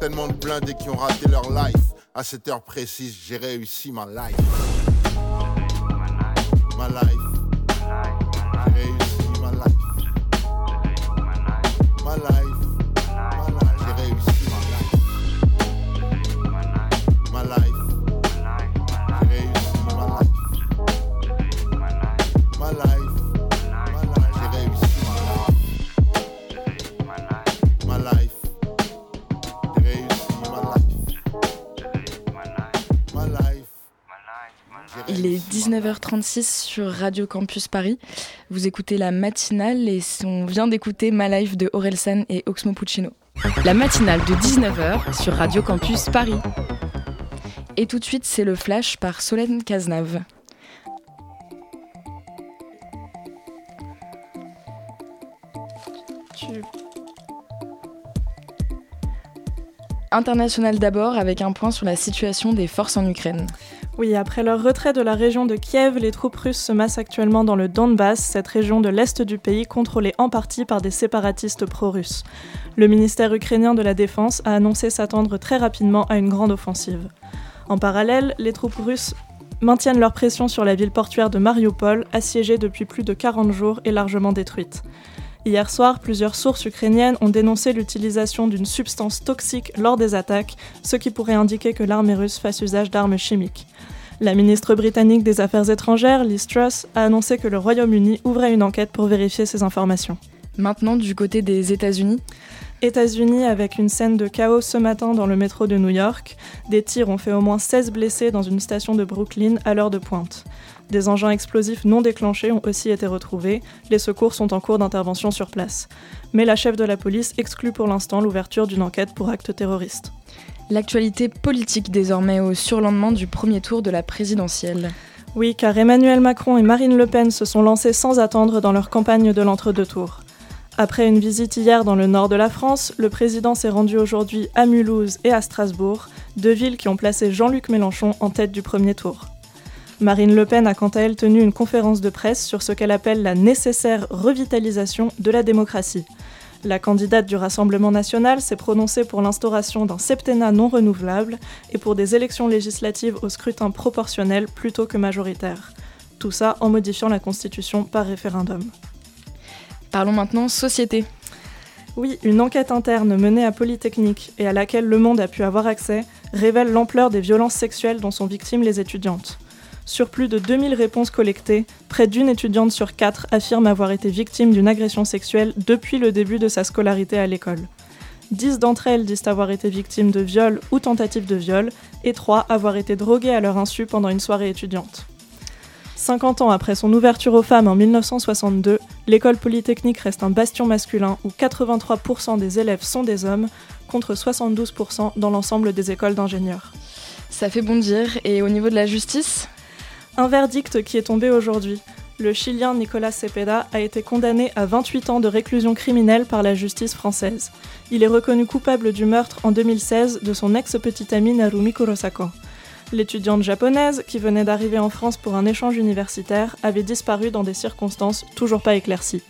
Tellement de blindés qui ont raté leur life. À cette heure précise, j'ai réussi ma life. Ma life. 19h36 sur Radio Campus Paris. Vous écoutez la matinale et on vient d'écouter Ma Life de Orelsan et Oxmo Puccino. La matinale de 19h sur Radio Campus Paris. Et tout de suite, c'est le flash par Solène Cazenave. International d'abord avec un point sur la situation des forces en Ukraine. Oui, après leur retrait de la région de Kiev, les troupes russes se massent actuellement dans le Donbass, cette région de l'est du pays contrôlée en partie par des séparatistes pro-russes. Le ministère ukrainien de la Défense a annoncé s'attendre très rapidement à une grande offensive. En parallèle, les troupes russes maintiennent leur pression sur la ville portuaire de Mariupol, assiégée depuis plus de 40 jours et largement détruite. Hier soir, plusieurs sources ukrainiennes ont dénoncé l'utilisation d'une substance toxique lors des attaques, ce qui pourrait indiquer que l'armée russe fasse usage d'armes chimiques. La ministre britannique des Affaires étrangères, Liz Truss, a annoncé que le Royaume-Uni ouvrait une enquête pour vérifier ces informations. Maintenant, du côté des États-Unis, États-Unis avec une scène de chaos ce matin dans le métro de New York. Des tirs ont fait au moins 16 blessés dans une station de Brooklyn à l'heure de pointe. Des engins explosifs non déclenchés ont aussi été retrouvés. Les secours sont en cours d'intervention sur place. Mais la chef de la police exclut pour l'instant l'ouverture d'une enquête pour acte terroriste. L'actualité politique désormais au surlendemain du premier tour de la présidentielle. Oui, car Emmanuel Macron et Marine Le Pen se sont lancés sans attendre dans leur campagne de l'entre-deux tours. Après une visite hier dans le nord de la France, le président s'est rendu aujourd'hui à Mulhouse et à Strasbourg, deux villes qui ont placé Jean-Luc Mélenchon en tête du premier tour. Marine Le Pen a quant à elle tenu une conférence de presse sur ce qu'elle appelle la nécessaire revitalisation de la démocratie. La candidate du Rassemblement national s'est prononcée pour l'instauration d'un septennat non renouvelable et pour des élections législatives au scrutin proportionnel plutôt que majoritaire. Tout ça en modifiant la Constitution par référendum. Parlons maintenant société. Oui, une enquête interne menée à Polytechnique et à laquelle Le Monde a pu avoir accès révèle l'ampleur des violences sexuelles dont sont victimes les étudiantes. Sur plus de 2000 réponses collectées, près d'une étudiante sur quatre affirme avoir été victime d'une agression sexuelle depuis le début de sa scolarité à l'école. 10 d'entre elles disent avoir été victimes de viol ou tentative de viol, et 3 avoir été droguées à leur insu pendant une soirée étudiante. 50 ans après son ouverture aux femmes en 1962, l'école polytechnique reste un bastion masculin où 83% des élèves sont des hommes, contre 72% dans l'ensemble des écoles d'ingénieurs. Ça fait bondir. Et au niveau de la justice? Un verdict qui est tombé aujourd'hui. Le Chilien Nicolas Cepeda a été condamné à 28 ans de réclusion criminelle par la justice française. Il est reconnu coupable du meurtre en 2016 de son ex-petite amie Narumi Kurosako. L'étudiante japonaise, qui venait d'arriver en France pour un échange universitaire, avait disparu dans des circonstances toujours pas éclaircies.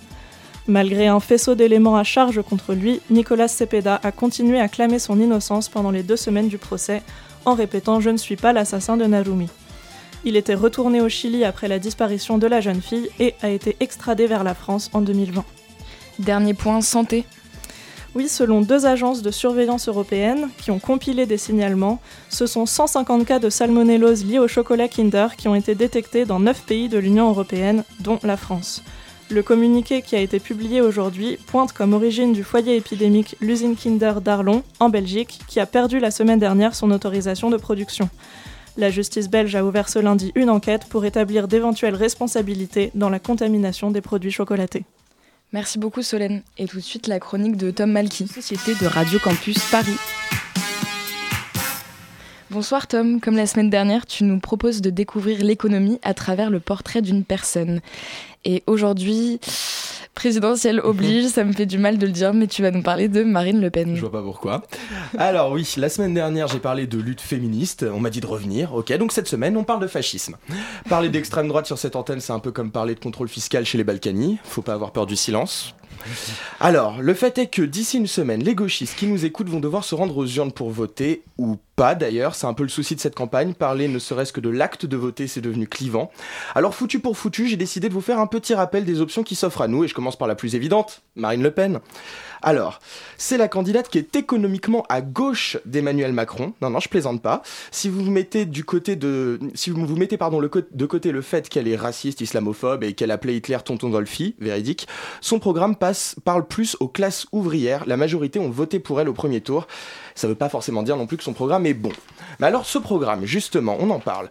Malgré un faisceau d'éléments à charge contre lui, Nicolas Cepeda a continué à clamer son innocence pendant les deux semaines du procès, en répétant Je ne suis pas l'assassin de Narumi. Il était retourné au Chili après la disparition de la jeune fille et a été extradé vers la France en 2020. Dernier point, santé. Oui, selon deux agences de surveillance européennes qui ont compilé des signalements, ce sont 150 cas de salmonellose liés au chocolat Kinder qui ont été détectés dans 9 pays de l'Union européenne, dont la France. Le communiqué qui a été publié aujourd'hui pointe comme origine du foyer épidémique l'usine Kinder d'Arlon, en Belgique, qui a perdu la semaine dernière son autorisation de production. La justice belge a ouvert ce lundi une enquête pour établir d'éventuelles responsabilités dans la contamination des produits chocolatés. Merci beaucoup Solène. Et tout de suite la chronique de Tom Malky, Société de Radio Campus Paris. Bonsoir Tom, comme la semaine dernière, tu nous proposes de découvrir l'économie à travers le portrait d'une personne. Et aujourd'hui, présidentielle oblige, ça me fait du mal de le dire, mais tu vas nous parler de Marine Le Pen. Je vois pas pourquoi. Alors oui, la semaine dernière j'ai parlé de lutte féministe, on m'a dit de revenir, ok, donc cette semaine on parle de fascisme. Parler d'extrême droite sur cette antenne c'est un peu comme parler de contrôle fiscal chez les Balkany, faut pas avoir peur du silence. Alors, le fait est que d'ici une semaine, les gauchistes qui nous écoutent vont devoir se rendre aux urnes pour voter, ou pas d'ailleurs, c'est un peu le souci de cette campagne, parler ne serait-ce que de l'acte de voter, c'est devenu clivant. Alors foutu pour foutu, j'ai décidé de vous faire un petit rappel des options qui s'offrent à nous, et je commence par la plus évidente, Marine Le Pen. Alors, c'est la candidate qui est économiquement à gauche d'Emmanuel Macron. Non, non, je plaisante pas. Si vous mettez du côté de, si vous mettez pardon de côté le fait qu'elle est raciste, islamophobe et qu'elle appelait Hitler tonton Dolphy, véridique, son programme parle plus aux classes ouvrières. La majorité ont voté pour elle au premier tour. Ça veut pas forcément dire non plus que son programme est bon. Mais alors, ce programme, justement, on en parle.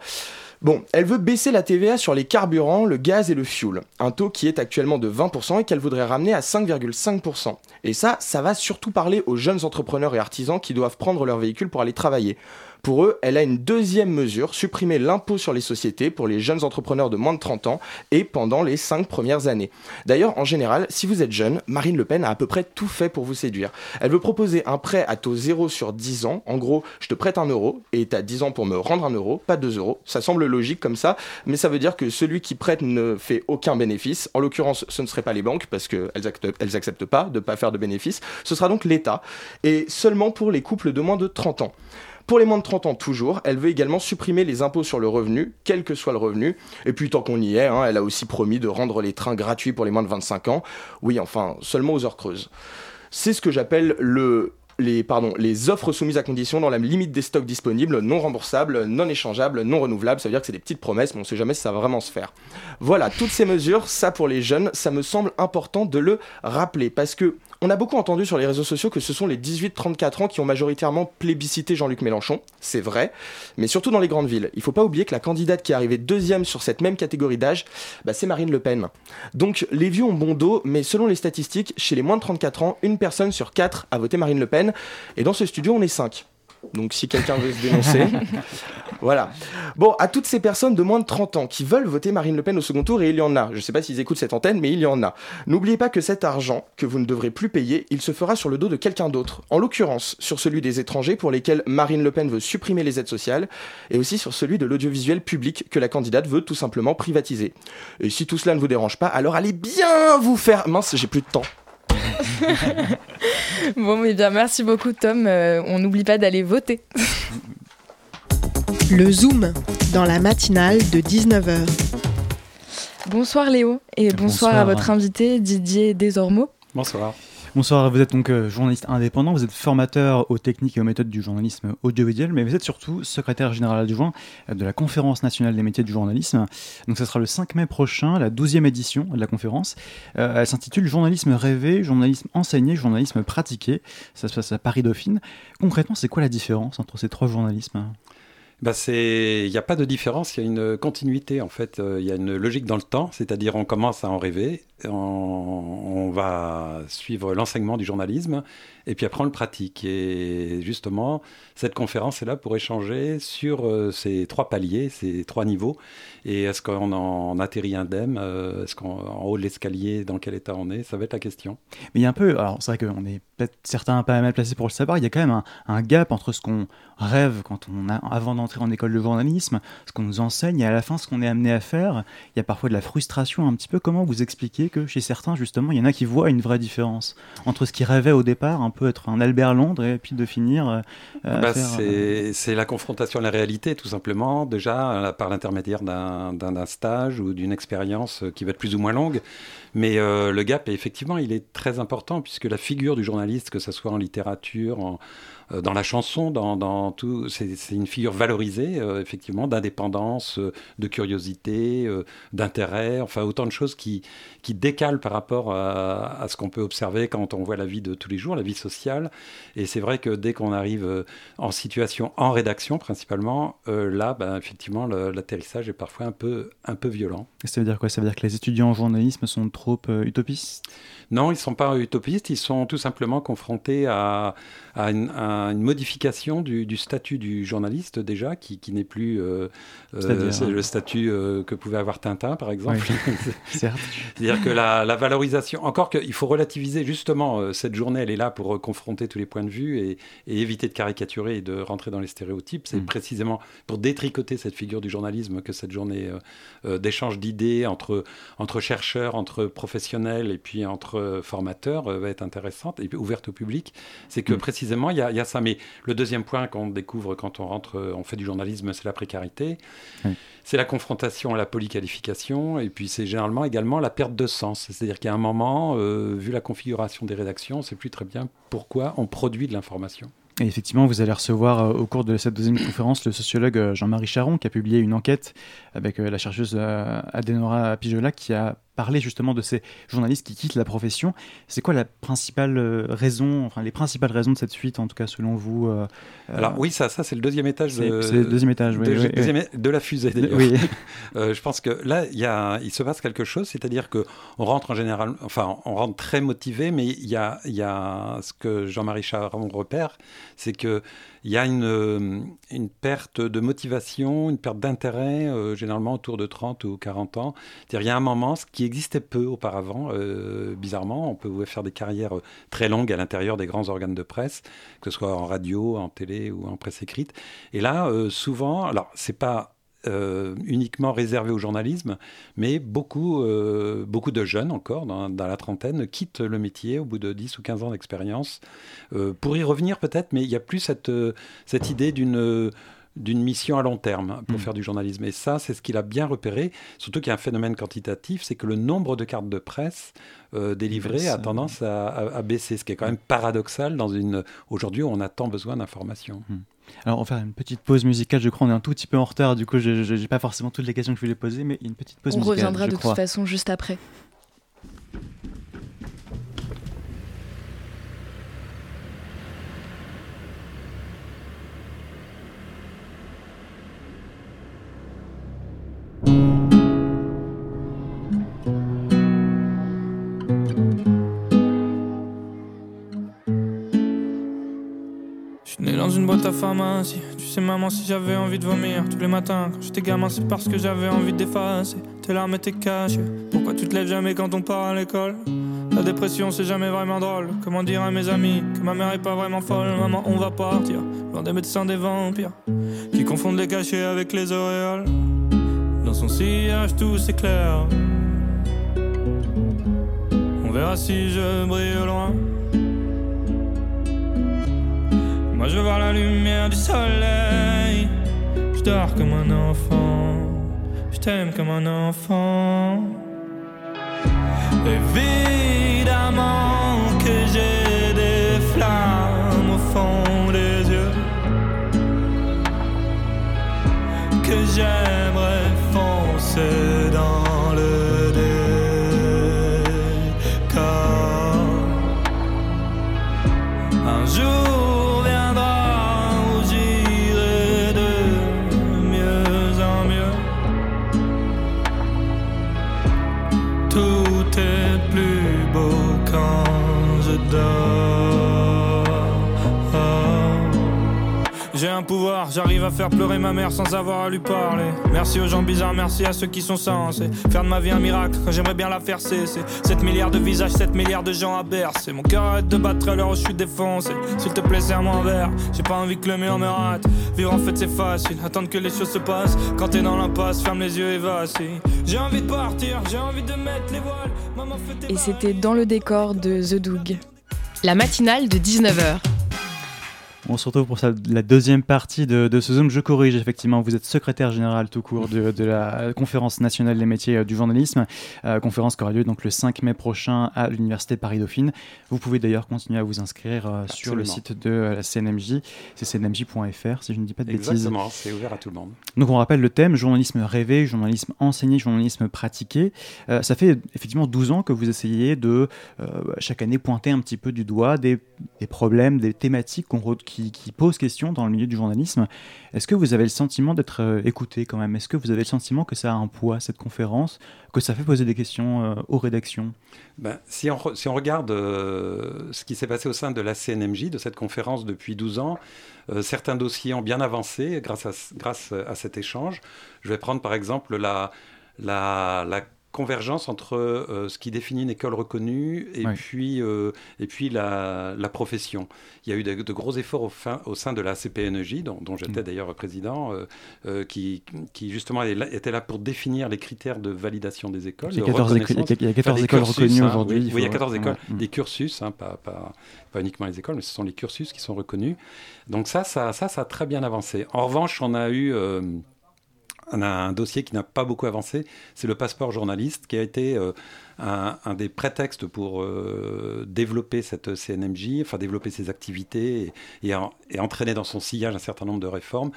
Bon, elle veut baisser la TVA sur les carburants, le gaz et le fuel, un taux qui est actuellement de 20% et qu'elle voudrait ramener à 5,5%. Et ça, ça va surtout parler aux jeunes entrepreneurs et artisans qui doivent prendre leur véhicule pour aller travailler. Pour eux, elle a une deuxième mesure, supprimer l'impôt sur les sociétés pour les jeunes entrepreneurs de moins de 30 ans et pendant les 5 premières années. D'ailleurs, en général, si vous êtes jeune, Marine Le Pen a à peu près tout fait pour vous séduire. Elle veut proposer un prêt à taux zéro sur 10 ans. En gros, je te prête un euro et tu as 10 ans pour me rendre un euro, pas 2 euros. Ça semble logique comme ça, mais ça veut dire que celui qui prête ne fait aucun bénéfice. En l'occurrence, ce ne serait pas les banques parce qu'elles acceptent, elles acceptent pas de ne pas faire de bénéfice. Ce sera donc l'État et seulement pour les couples de moins de 30 ans. Pour les moins de 30 ans, toujours, elle veut également supprimer les impôts sur le revenu, quel que soit le revenu. Et puis, tant qu'on y est, hein, elle a aussi promis de rendre les trains gratuits pour les moins de 25 ans. Oui, enfin, seulement aux heures creuses. C'est ce que j'appelle le les, les offres soumises à condition dans la limite des stocks disponibles, non remboursables, non échangeables, non renouvelables. Ça veut dire que c'est des petites promesses, mais on ne sait jamais si ça va vraiment se faire. Voilà, toutes ces mesures, ça pour les jeunes, ça me semble important de le rappeler parce que on a beaucoup entendu sur les réseaux sociaux que ce sont les 18-34 ans qui ont majoritairement plébiscité Jean-Luc Mélenchon, c'est vrai, mais surtout dans les grandes villes. Il ne faut pas oublier que la candidate qui est arrivée deuxième sur cette même catégorie d'âge, bah, c'est Marine Le Pen. Donc les vieux ont bon dos, mais selon les statistiques, chez les moins de 34 ans, une personne sur quatre a voté Marine Le Pen, et dans ce studio, on est 5. Donc si quelqu'un veut se dénoncer, voilà. Bon, à toutes ces personnes de moins de 30 ans qui veulent voter Marine Le Pen au second tour, et il y en a, je ne sais pas s'ils écoutent cette antenne, mais il y en a. N'oubliez pas que cet argent que vous ne devrez plus payer, il se fera sur le dos de quelqu'un d'autre. En l'occurrence, sur celui des étrangers pour lesquels Marine Le Pen veut supprimer les aides sociales, et aussi sur celui de l'audiovisuel public que la candidate veut tout simplement privatiser. Et si tout cela ne vous dérange pas, alors allez bien vous faire... Mince, j'ai plus de temps. bon, mais bien, merci beaucoup, Tom. Euh, on n'oublie pas d'aller voter. Le Zoom, dans la matinale de 19h. Bonsoir Léo et bonsoir, à votre invité Didier Desormeaux. Bonsoir. Bonsoir, vous êtes donc euh, journaliste indépendant, vous êtes formateur aux techniques et aux méthodes du journalisme audiovisuel, mais vous êtes surtout secrétaire général adjoint de la Conférence nationale des métiers du journalisme. Donc ce sera le 5 mai prochain, la 12e édition de la conférence. Euh, elle s'intitule Journalisme rêvé, journalisme enseigné, journalisme pratiqué. Ça se passe à Paris-Dauphine. Concrètement, c'est quoi la différence entre ces trois journalismes? Bah il n'y a pas de différence, il y a une continuité en fait, il y a une logique dans le temps, c'est-à-dire on commence à en rêver on, va suivre l'enseignement du journalisme et puis après on le pratique. Et justement, cette conférence est là pour échanger sur euh, ces trois paliers, ces trois niveaux. Et est-ce qu'on en atterrit indemne euh, Est-ce qu'en haut de l'escalier, dans quel état on est? Ça va être la question. Mais il y a un peu, alors c'est vrai qu'on est peut-être certains pas mal placés pour le savoir, il y a quand même un, gap entre ce qu'on rêve quand on a, avant d'entrer en école de journalisme, ce qu'on nous enseigne et à la fin ce qu'on est amené à faire. Il y a parfois de la frustration un petit peu. Comment vous expliquez que chez certains, justement, il y en a qui voient une vraie différence entre ce qu'ils rêvaient au départ, un peu être un Albert Londres, et puis de finir. Euh, bah, euh, c'est la confrontation à la réalité, tout simplement, déjà par l'intermédiaire d'un stage ou d'une expérience qui va être plus ou moins longue. Mais euh, le gap, effectivement, il est très important, puisque la figure du journaliste, que ce soit en littérature, en euh, dans la chanson, dans, tout, c'est une figure valorisée, euh, effectivement, d'indépendance, euh, de curiosité, d'intérêt, enfin autant de choses qui, qui décalent par rapport à, ce qu'on peut observer quand on voit la vie de tous les jours, la vie sociale. Et c'est vrai que dès qu'on arrive en situation, en rédaction principalement, là, ben, effectivement, l'atterrissage est parfois un peu, un peu violent. ça veut dire quoi? Ça veut dire que les étudiants en journalisme sont trop utopistes? Non, ils ne sont pas utopistes, ils sont tout simplement confrontés à, à, une, une modification du, statut du journaliste déjà, qui, n'est plus euh, le statut que pouvait avoir Tintin, par exemple. C'est-à-dire que la, valorisation, encore qu'il faut relativiser justement cette journée, elle est là pour confronter tous les points de vue et, éviter de caricaturer et de rentrer dans les stéréotypes. C'est mm. précisément pour détricoter cette figure du journalisme que cette journée d'échange d'idées entre, entre chercheurs, entre professionnels et puis entre formateurs va être intéressante et ouverte au public. C'est que mm. précisément, il y, a ça. Mais le deuxième point qu'on découvre quand on rentre, on fait du journalisme, c'est la précarité. C'est la confrontation à la polyqualification. Et puis c'est généralement également la perte de sens. C'est-à-dire qu'à un moment, euh, vu la configuration des rédactions, on ne sait plus très bien pourquoi on produit de l'information. Et effectivement, vous allez recevoir euh, au cours de cette deuxième conférence le sociologue euh, Jean-Marie Charon qui a publié une enquête avec la chercheuse Adenora Pijola qui a parler justement de ces journalistes qui quittent la profession. C'est quoi la principale euh, raison, enfin les principales raisons de cette fuite, en tout cas selon vous euh, euh, Alors oui, ça, ça c'est le deuxième étage. De, c'est le deuxième étage, oui, de, de la fusée d'ailleurs. Oui. je pense que là, il, y a, il se passe quelque chose, c'est-à-dire que on rentre en général, enfin on rentre très motivé, mais il y a, il y a ce que Jean-Marie Charon repère, c'est que il y a une, euh, une perte de motivation, une perte d'intérêt, euh, généralement autour de 30 ou 40 ans. il y a un moment, ce qui existait peu auparavant, euh, bizarrement, on pouvait faire des carrières très longues à l'intérieur des grands organes de presse, que ce soit en radio, en télé ou en presse écrite. Et là, souvent, alors c'est pas euh, uniquement réservé au journalisme, mais beaucoup, euh, beaucoup de jeunes encore, dans, la trentaine, quittent le métier au bout de 10 ou 15 ans d'expérience. Euh, pour y revenir peut-être, mais il n'y a plus cette, cette idée d'une d'une mission à long terme pour mm. faire du journalisme. Et ça, c'est ce qu'il a bien repéré. Surtout qu'il y a un phénomène quantitatif, c'est que le nombre de cartes de presse délivrées a tendance à, baisser, ce qui est quand même paradoxal dans une aujourd'hui où on a tant besoin d'informations. Mm. Alors, on va faire une petite pause musicale. Je crois on est un tout petit peu en retard. Du coup, je n'ai pas forcément toutes les questions que je voulais poser, mais une petite pause on musicale. On reviendra de toute façon juste après. Ta pharmacie. Tu sais, maman, si j'avais envie de vomir tous les matins quand j'étais gamin, c'est parce que j'avais envie d'effacer tes larmes et tes. Pourquoi tu te lèves jamais quand on part à l'école? La dépression, c'est jamais vraiment drôle. Comment dire à mes amis que ma mère est pas vraiment folle? Maman, on va partir, loin des médecins, des vampires qui confondent les cachets avec les auréoles. Dans son sillage, tout s'éclaire. On verra si je brille loin. Moi je veux voir la lumière du soleil. Je dors comme un enfant. Je t'aime comme un enfant. Évidemment que j'ai des flammes au fond des yeux. Que j'aimerais foncer dans j'arrive à faire pleurer ma mère sans avoir à lui parler. Merci aux gens bizarres, merci à ceux qui sont censés faire de ma vie un miracle j'aimerais bien la faire cesser. 7 milliards de visages, 7 milliards de gens à bercer. Mon cœur arrête de battre à l'heure où je suis défoncé. S'il te plaît, serre-moi un verre. J'ai pas envie que le mur me rate. Vivre en fait, c'est facile. Attendre que les choses se passent. Quand t'es dans l'impasse, ferme les yeux et vacille. J'ai envie de partir, j'ai envie de mettre les voiles. Maman Et c'était dans le décor de The Doug. La matinale de 19h. On se retrouve pour la deuxième partie de, ce Zoom. Je corrige, effectivement, vous êtes secrétaire général tout court de, la Conférence nationale des métiers euh, du journalisme, euh, conférence qui aura lieu donc le 5 mai prochain à l'Université Paris-Dauphine. Vous pouvez d'ailleurs continuer à vous inscrire euh, sur le site de la CNMJ, c'est cnmj.fr si je ne dis pas de bêtises. Exactement, c'est ouvert à tout le monde. Donc on rappelle le thème, journalisme rêvé, journalisme enseigné, journalisme pratiqué. ça fait effectivement 12 ans que vous essayez de chaque année pointer un petit peu du doigt des, problèmes, des thématiques qu'on retrouve qui, qui question dans le milieu du journalisme. Est-ce que vous avez le sentiment d'être euh, écouté quand même? Est-ce que vous avez le sentiment que ça a un poids, cette conférence, que ça fait poser des questions euh, aux rédactions? Ben, si, on si, on regarde euh, ce qui s'est passé au sein de la CNMJ, de cette conférence depuis 12 ans, certains dossiers ont bien avancé grâce à, grâce à cet échange. Je vais prendre par exemple la, la, la convergence entre euh, ce qui définit une école reconnue et puis, euh, et puis la, profession. Il y a eu de, gros efforts au, fin, au, sein de la CPNJ, dont, j'étais mm. d'ailleurs président, euh, qui, qui, justement était là pour définir les critères de validation des écoles. Il y a 14, écoles reconnues hein, aujourd'hui. Oui, il y a 14 écoles, des cursus, hein, pas, pas, pas, uniquement les écoles, mais ce sont les cursus qui sont reconnus. Donc ça, ça, ça, ça a très bien avancé. En revanche, on a eu on a un dossier qui n'a pas beaucoup avancé, c'est le passeport journaliste, qui a été euh, un, des prétextes pour euh, développer cette CNMJ, enfin développer ses activités et, et, entraîner dans son sillage un certain nombre de réformes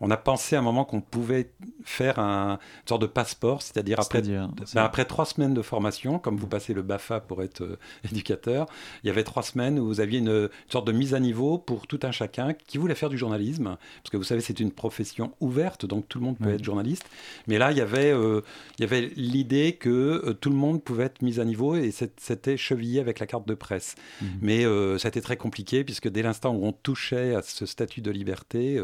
on a pensé à un moment qu'on pouvait faire un, une sorte de passeport, c'est-à-dire après, ben, après trois semaines de formation, comme vous passez le BAFA pour être euh, éducateur, il y avait trois semaines où vous aviez une, sorte de mise à niveau pour tout un chacun qui voulait faire du journalisme, parce que vous savez c'est une profession ouverte, donc tout le monde peut être journaliste. Mais là il y avait, euh, il y avait l'idée que euh, tout le monde pouvait être mis à niveau et c'était chevillé avec la carte de presse. Mhm. Mais ça a été très compliqué puisque dès l'instant où on touchait à ce statut de liberté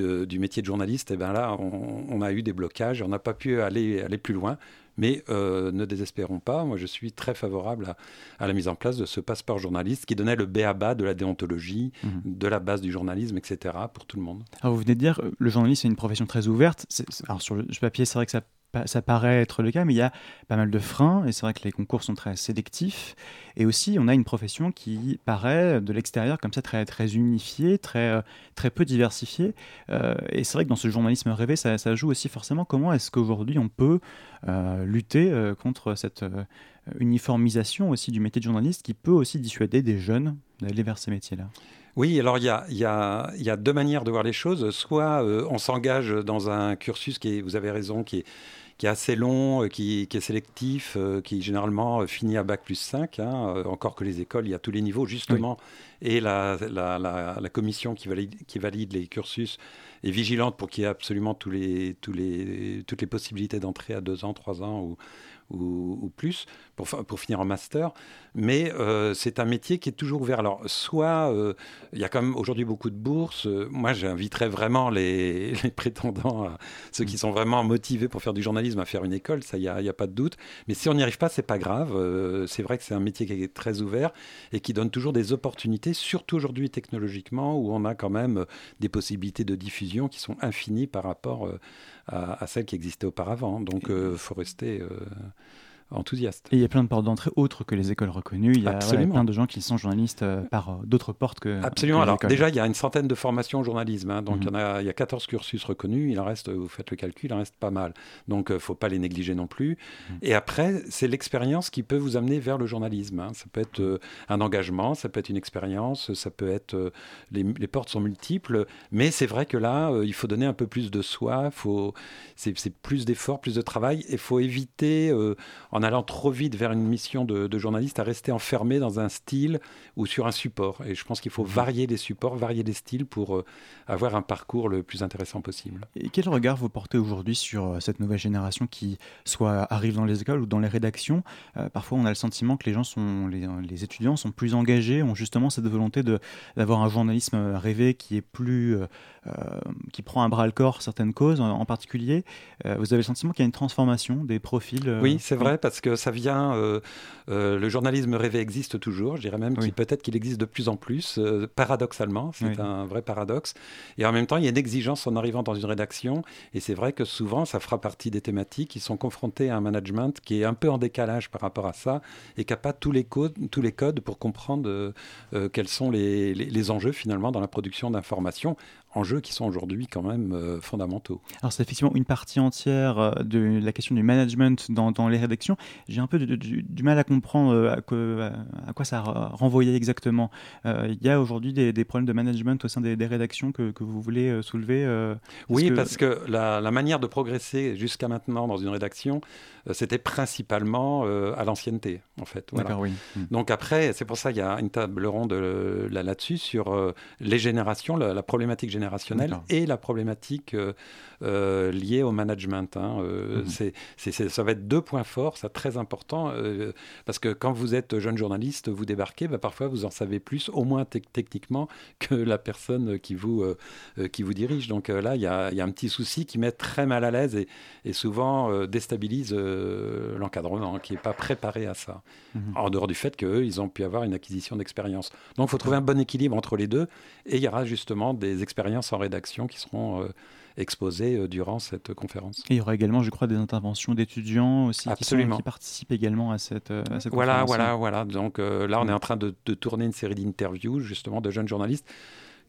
du, métier de journaliste, et eh ben là, on, a eu des blocages, on n'a pas pu aller, aller plus loin. Mais euh, ne désespérons pas, moi je suis très favorable à, la mise en place de ce passeport journaliste qui donnait le béaba de la déontologie, mhm. de la base du journalisme, etc. pour tout le monde. Alors vous venez de dire, le journalisme est une profession très ouverte. alors sur le papier, c'est vrai que ça ça paraît être le cas, mais il y a pas mal de freins, et c'est vrai que les concours sont très sélectifs. Et aussi, on a une profession qui paraît de l'extérieur comme ça très, très unifiée, très, euh, très peu diversifiée. Euh, et c'est vrai que dans ce journalisme rêvé, ça, joue aussi forcément comment est-ce qu'aujourd'hui on peut euh, lutter contre cette uniformisation aussi du métier de journaliste qui peut aussi dissuader des jeunes d'aller vers ces métiers-là? Oui, alors il y a, y, a, y a, deux manières de voir les choses. Soit on s'engage dans un cursus qui est, vous avez raison, qui est qui est assez long, euh, qui, est sélectif, euh, qui généralement euh, finit à bac plus 5, hein, encore que les écoles, il y a tous les niveaux justement, et la, la, la, commission qui valide, qui valide les cursus est vigilante pour qu'il y ait absolument tous les, tous les, toutes les possibilités d'entrée à 2 ans, 3 ans ou, ou, plus pour, pour, finir en master. Mais euh, c'est un métier qui est toujours ouvert. Alors, soit euh, il y a quand même aujourd'hui beaucoup de bourses. Moi, j'inviterais vraiment les, les, prétendants, ceux qui sont vraiment motivés pour faire du journalisme, à faire une école. Ça, il n'y a, a, pas de doute. Mais si on n'y arrive pas, c'est pas grave. Euh, c'est vrai que c'est un métier qui est très ouvert et qui donne toujours des opportunités, surtout aujourd'hui technologiquement, où on a quand même des possibilités de diffusion qui sont infinies par rapport à, à celles qui existaient auparavant. Donc, il faut rester enthousiaste. Et il y a plein de portes d'entrée autres que les écoles reconnues. Il y a plein de gens qui sont journalistes euh, par euh, d'autres portes que. Absolument. Alors, déjà, il y a une centaine de formations au journalisme. Hein. donc, il, y en a, il y a 14 cursus reconnus. Il en reste, vous faites le calcul, il en reste pas mal. Donc, il euh, ne faut pas les négliger non plus. Mhm. Et après, c'est l'expérience qui peut vous amener vers le journalisme. Hein. Ça peut être un engagement, ça peut être une expérience, ça peut être. les, les, portes sont multiples. Mais c'est vrai que là, il faut donner un peu plus de soi. C'est plus d'efforts, plus de travail. Et il faut éviter, en allant trop vite vers une mission de, journaliste, à rester enfermé dans un style ou sur un support. Et je pense qu'il faut mhm. varier les supports, varier les styles pour euh, avoir un parcours le plus intéressant possible. Et quel regard vous portez aujourd'hui sur euh, cette nouvelle génération qui soit arrive dans les écoles ou dans les rédactions? Euh, Parfois, on a le sentiment que les gens sont, les, étudiants sont plus engagés, ont justement cette volonté d'avoir un journalisme rêvé qui est plus, qui prend un bras le corps certaines causes en, particulier. vous avez le sentiment qu'il y a une transformation des profils Oui, c'est vrai parce que ça vient. le journalisme rêvé existe toujours. Je dirais même qu'il peut-être qu'il existe de plus en plus, paradoxalement. C'est un vrai paradoxe. Et en même temps, il y a une exigence en arrivant dans une rédaction. Et c'est vrai que souvent, ça fera partie des thématiques qui sont confrontées à un management qui est un peu en décalage par rapport à ça et qui n'a pas tous les, codes, tous les codes pour comprendre euh, euh, quels sont les, les, enjeux finalement dans la production d'informations enjeux qui sont aujourd'hui quand même fondamentaux. Alors c'est effectivement une partie entière de la question du management dans, dans les rédactions. J'ai un peu du, mal à comprendre à, à, quoi ça renvoyait exactement. Il y a aujourd'hui des, des, problèmes de management au sein des, des rédactions que, que, vous voulez soulever Oui, parce que la, la manière de progresser jusqu'à maintenant dans une rédaction, c'était principalement à l'ancienneté, en fait. Voilà. Oui. Hmm. Donc après, c'est pour ça qu'il y a une table ronde là-dessus sur les générations, la, problématique et la problématique euh, liées au management. Hein. Euh, mhm. ça va être deux points forts, ça très important, euh, parce que quand vous êtes jeune journaliste, vous débarquez, bah, parfois vous en savez plus, au moins techniquement, que la personne qui vous, qui vous dirige. Donc là, il y a, y a, un petit souci qui met très mal à l'aise et, et souvent déstabilise l'encadrement, qui n'est pas préparé à ça, mhm. en dehors du fait qu'eux, ils ont pu avoir une acquisition d'expérience. Donc il faut trouver un bon équilibre entre les deux, et il y aura justement des expériences en rédaction qui seront exposés euh, durant cette conférence. Et il y aura également, je crois, des interventions d'étudiants aussi Qui, participent également à cette, à voilà, conférence. Voilà, voilà, Donc euh, là, on est en train de, de tourner une série d'interviews justement de jeunes journalistes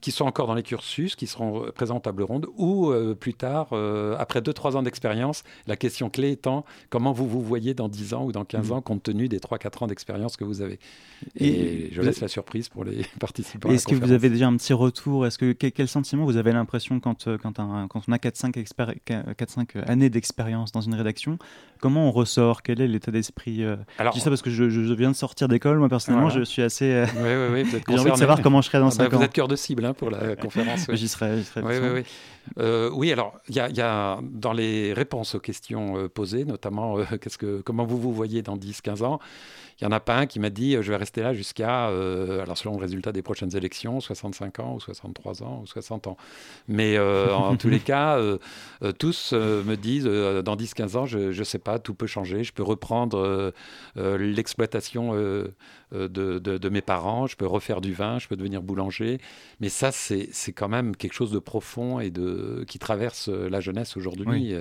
qui sont encore dans les cursus, qui seront présents en table ronde, ou euh, plus tard, euh, après 2-3 ans d'expérience, la question clé étant comment vous vous voyez dans 10 ans ou dans 15 mmh. ans, compte tenu des 3-4 ans d'expérience que vous avez? Et, je laisse la surprise pour les participants. Est-ce que vous avez déjà un petit retour? Est-ce que quel, sentiment vous avez l'impression quand, euh, quand, quand, on a 4-5 années d'expérience dans une rédaction? Comment on ressort? Quel est l'état d'esprit Je dis ça parce que je, viens de sortir d'école, moi personnellement, je suis assez. Oui, oui, oui, J'ai envie de savoir comment je serai dans 5 ah bah, ans. Vous êtes cœur de cible. Hein, pour la conférence. J'y serai. Oui, oui, oui. Euh, oui, alors, il y, y, a dans les réponses aux questions euh, posées, notamment, euh, qu'est-ce que, comment vous vous voyez dans 10-15 ans il n'y en a pas un qui m'a dit je vais rester là jusqu'à, alors selon le résultat des prochaines élections, 65 ans ou 63 ans ou 60 ans. Mais en tous les cas, tous me disent dans 10-15 ans, je ne sais pas, tout peut changer, je peux reprendre l'exploitation de, de, de, mes parents, je peux refaire du vin, je peux devenir boulanger. Mais ça, c'est quand même quelque chose de profond et de, qui traverse la jeunesse aujourd'hui,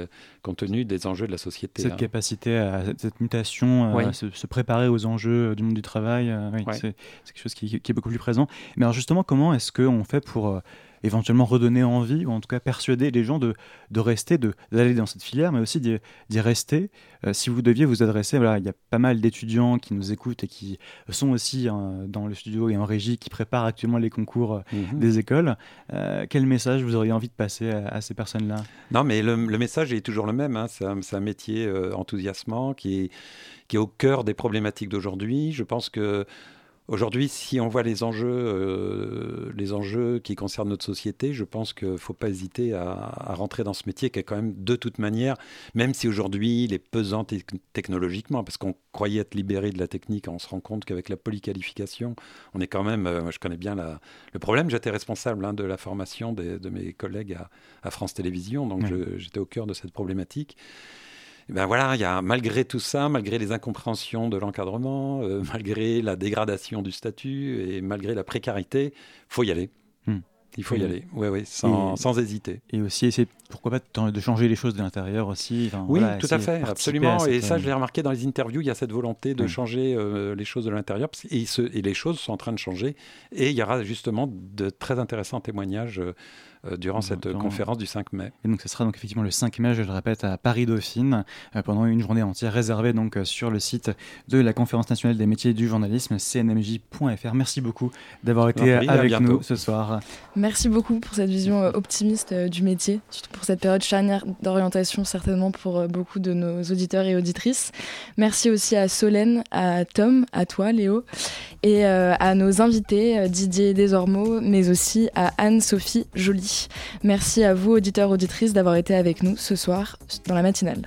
compte tenu des enjeux de la société. Cette hein. capacité à cette mutation, à se, se préparer aux enjeux euh, du monde du travail. Euh, c'est quelque chose qui, est beaucoup plus présent. Mais alors justement, comment est-ce qu'on fait pour euh, éventuellement redonner envie, ou en tout cas persuader les gens de, de rester, d'aller dans cette filière, mais aussi d'y rester. si vous deviez vous adresser, voilà, il y a pas mal d'étudiants qui nous écoutent et qui sont aussi dans le studio et en régie, qui préparent actuellement les concours mhm. des écoles. quel message vous auriez envie de passer à, ces personnes-là? Non, mais le, message est toujours le même. Hein. C'est un, un, métier enthousiasmant qui est qui est au cœur des problématiques d'aujourd'hui. Je pense que Aujourd'hui, si on voit les enjeux, euh, les enjeux qui concernent notre société, je pense qu'il ne faut pas hésiter à, rentrer dans ce métier qui est quand même de toute manière, même si aujourd'hui il est pesant technologiquement, parce qu'on croyait être libéré de la technique, on se rend compte qu'avec la polyqualification, on est quand même, euh, je connais bien le problème, j'étais responsable hein, de la formation de mes collègues à, France Télévisions, donc j'étais au cœur de cette problématique. Eh ben voilà, il y a, malgré tout ça, malgré les incompréhensions de l'encadrement, euh, malgré la dégradation du statut et malgré la précarité, faut y aller. Hmm. Il faut y aller, oui, oui, sans, sans, hésiter. Et aussi essayer, pourquoi pas, de changer les choses de l'intérieur aussi. oui, tout à fait, absolument. et ça, je l'ai remarqué dans les interviews, il y a cette volonté de changer euh, les choses de l'intérieur, et, et, les choses sont en train de changer. Et il y aura justement de très intéressants témoignages. Euh, euh, durant cette conférence du 5 mai. Et donc ce sera donc effectivement le 5 mai, je le répète, à Paris Dauphine, euh, pendant une journée entière réservée donc euh, sur le site de la Conférence nationale des métiers du journalisme, cnmj.fr. Merci beaucoup d'avoir été avec nous ce soir. Merci beaucoup pour cette vision optimiste du métier, surtout pour cette période charnière d'orientation certainement pour beaucoup de nos auditeurs et auditrices. Merci aussi à Solène, à Tom, à toi Léo, et à nos invités Didier Desormeaux, mais aussi à Anne-Sophie Joly. Merci à vous, auditeurs, auditrices, d'avoir été avec nous ce soir dans la matinale.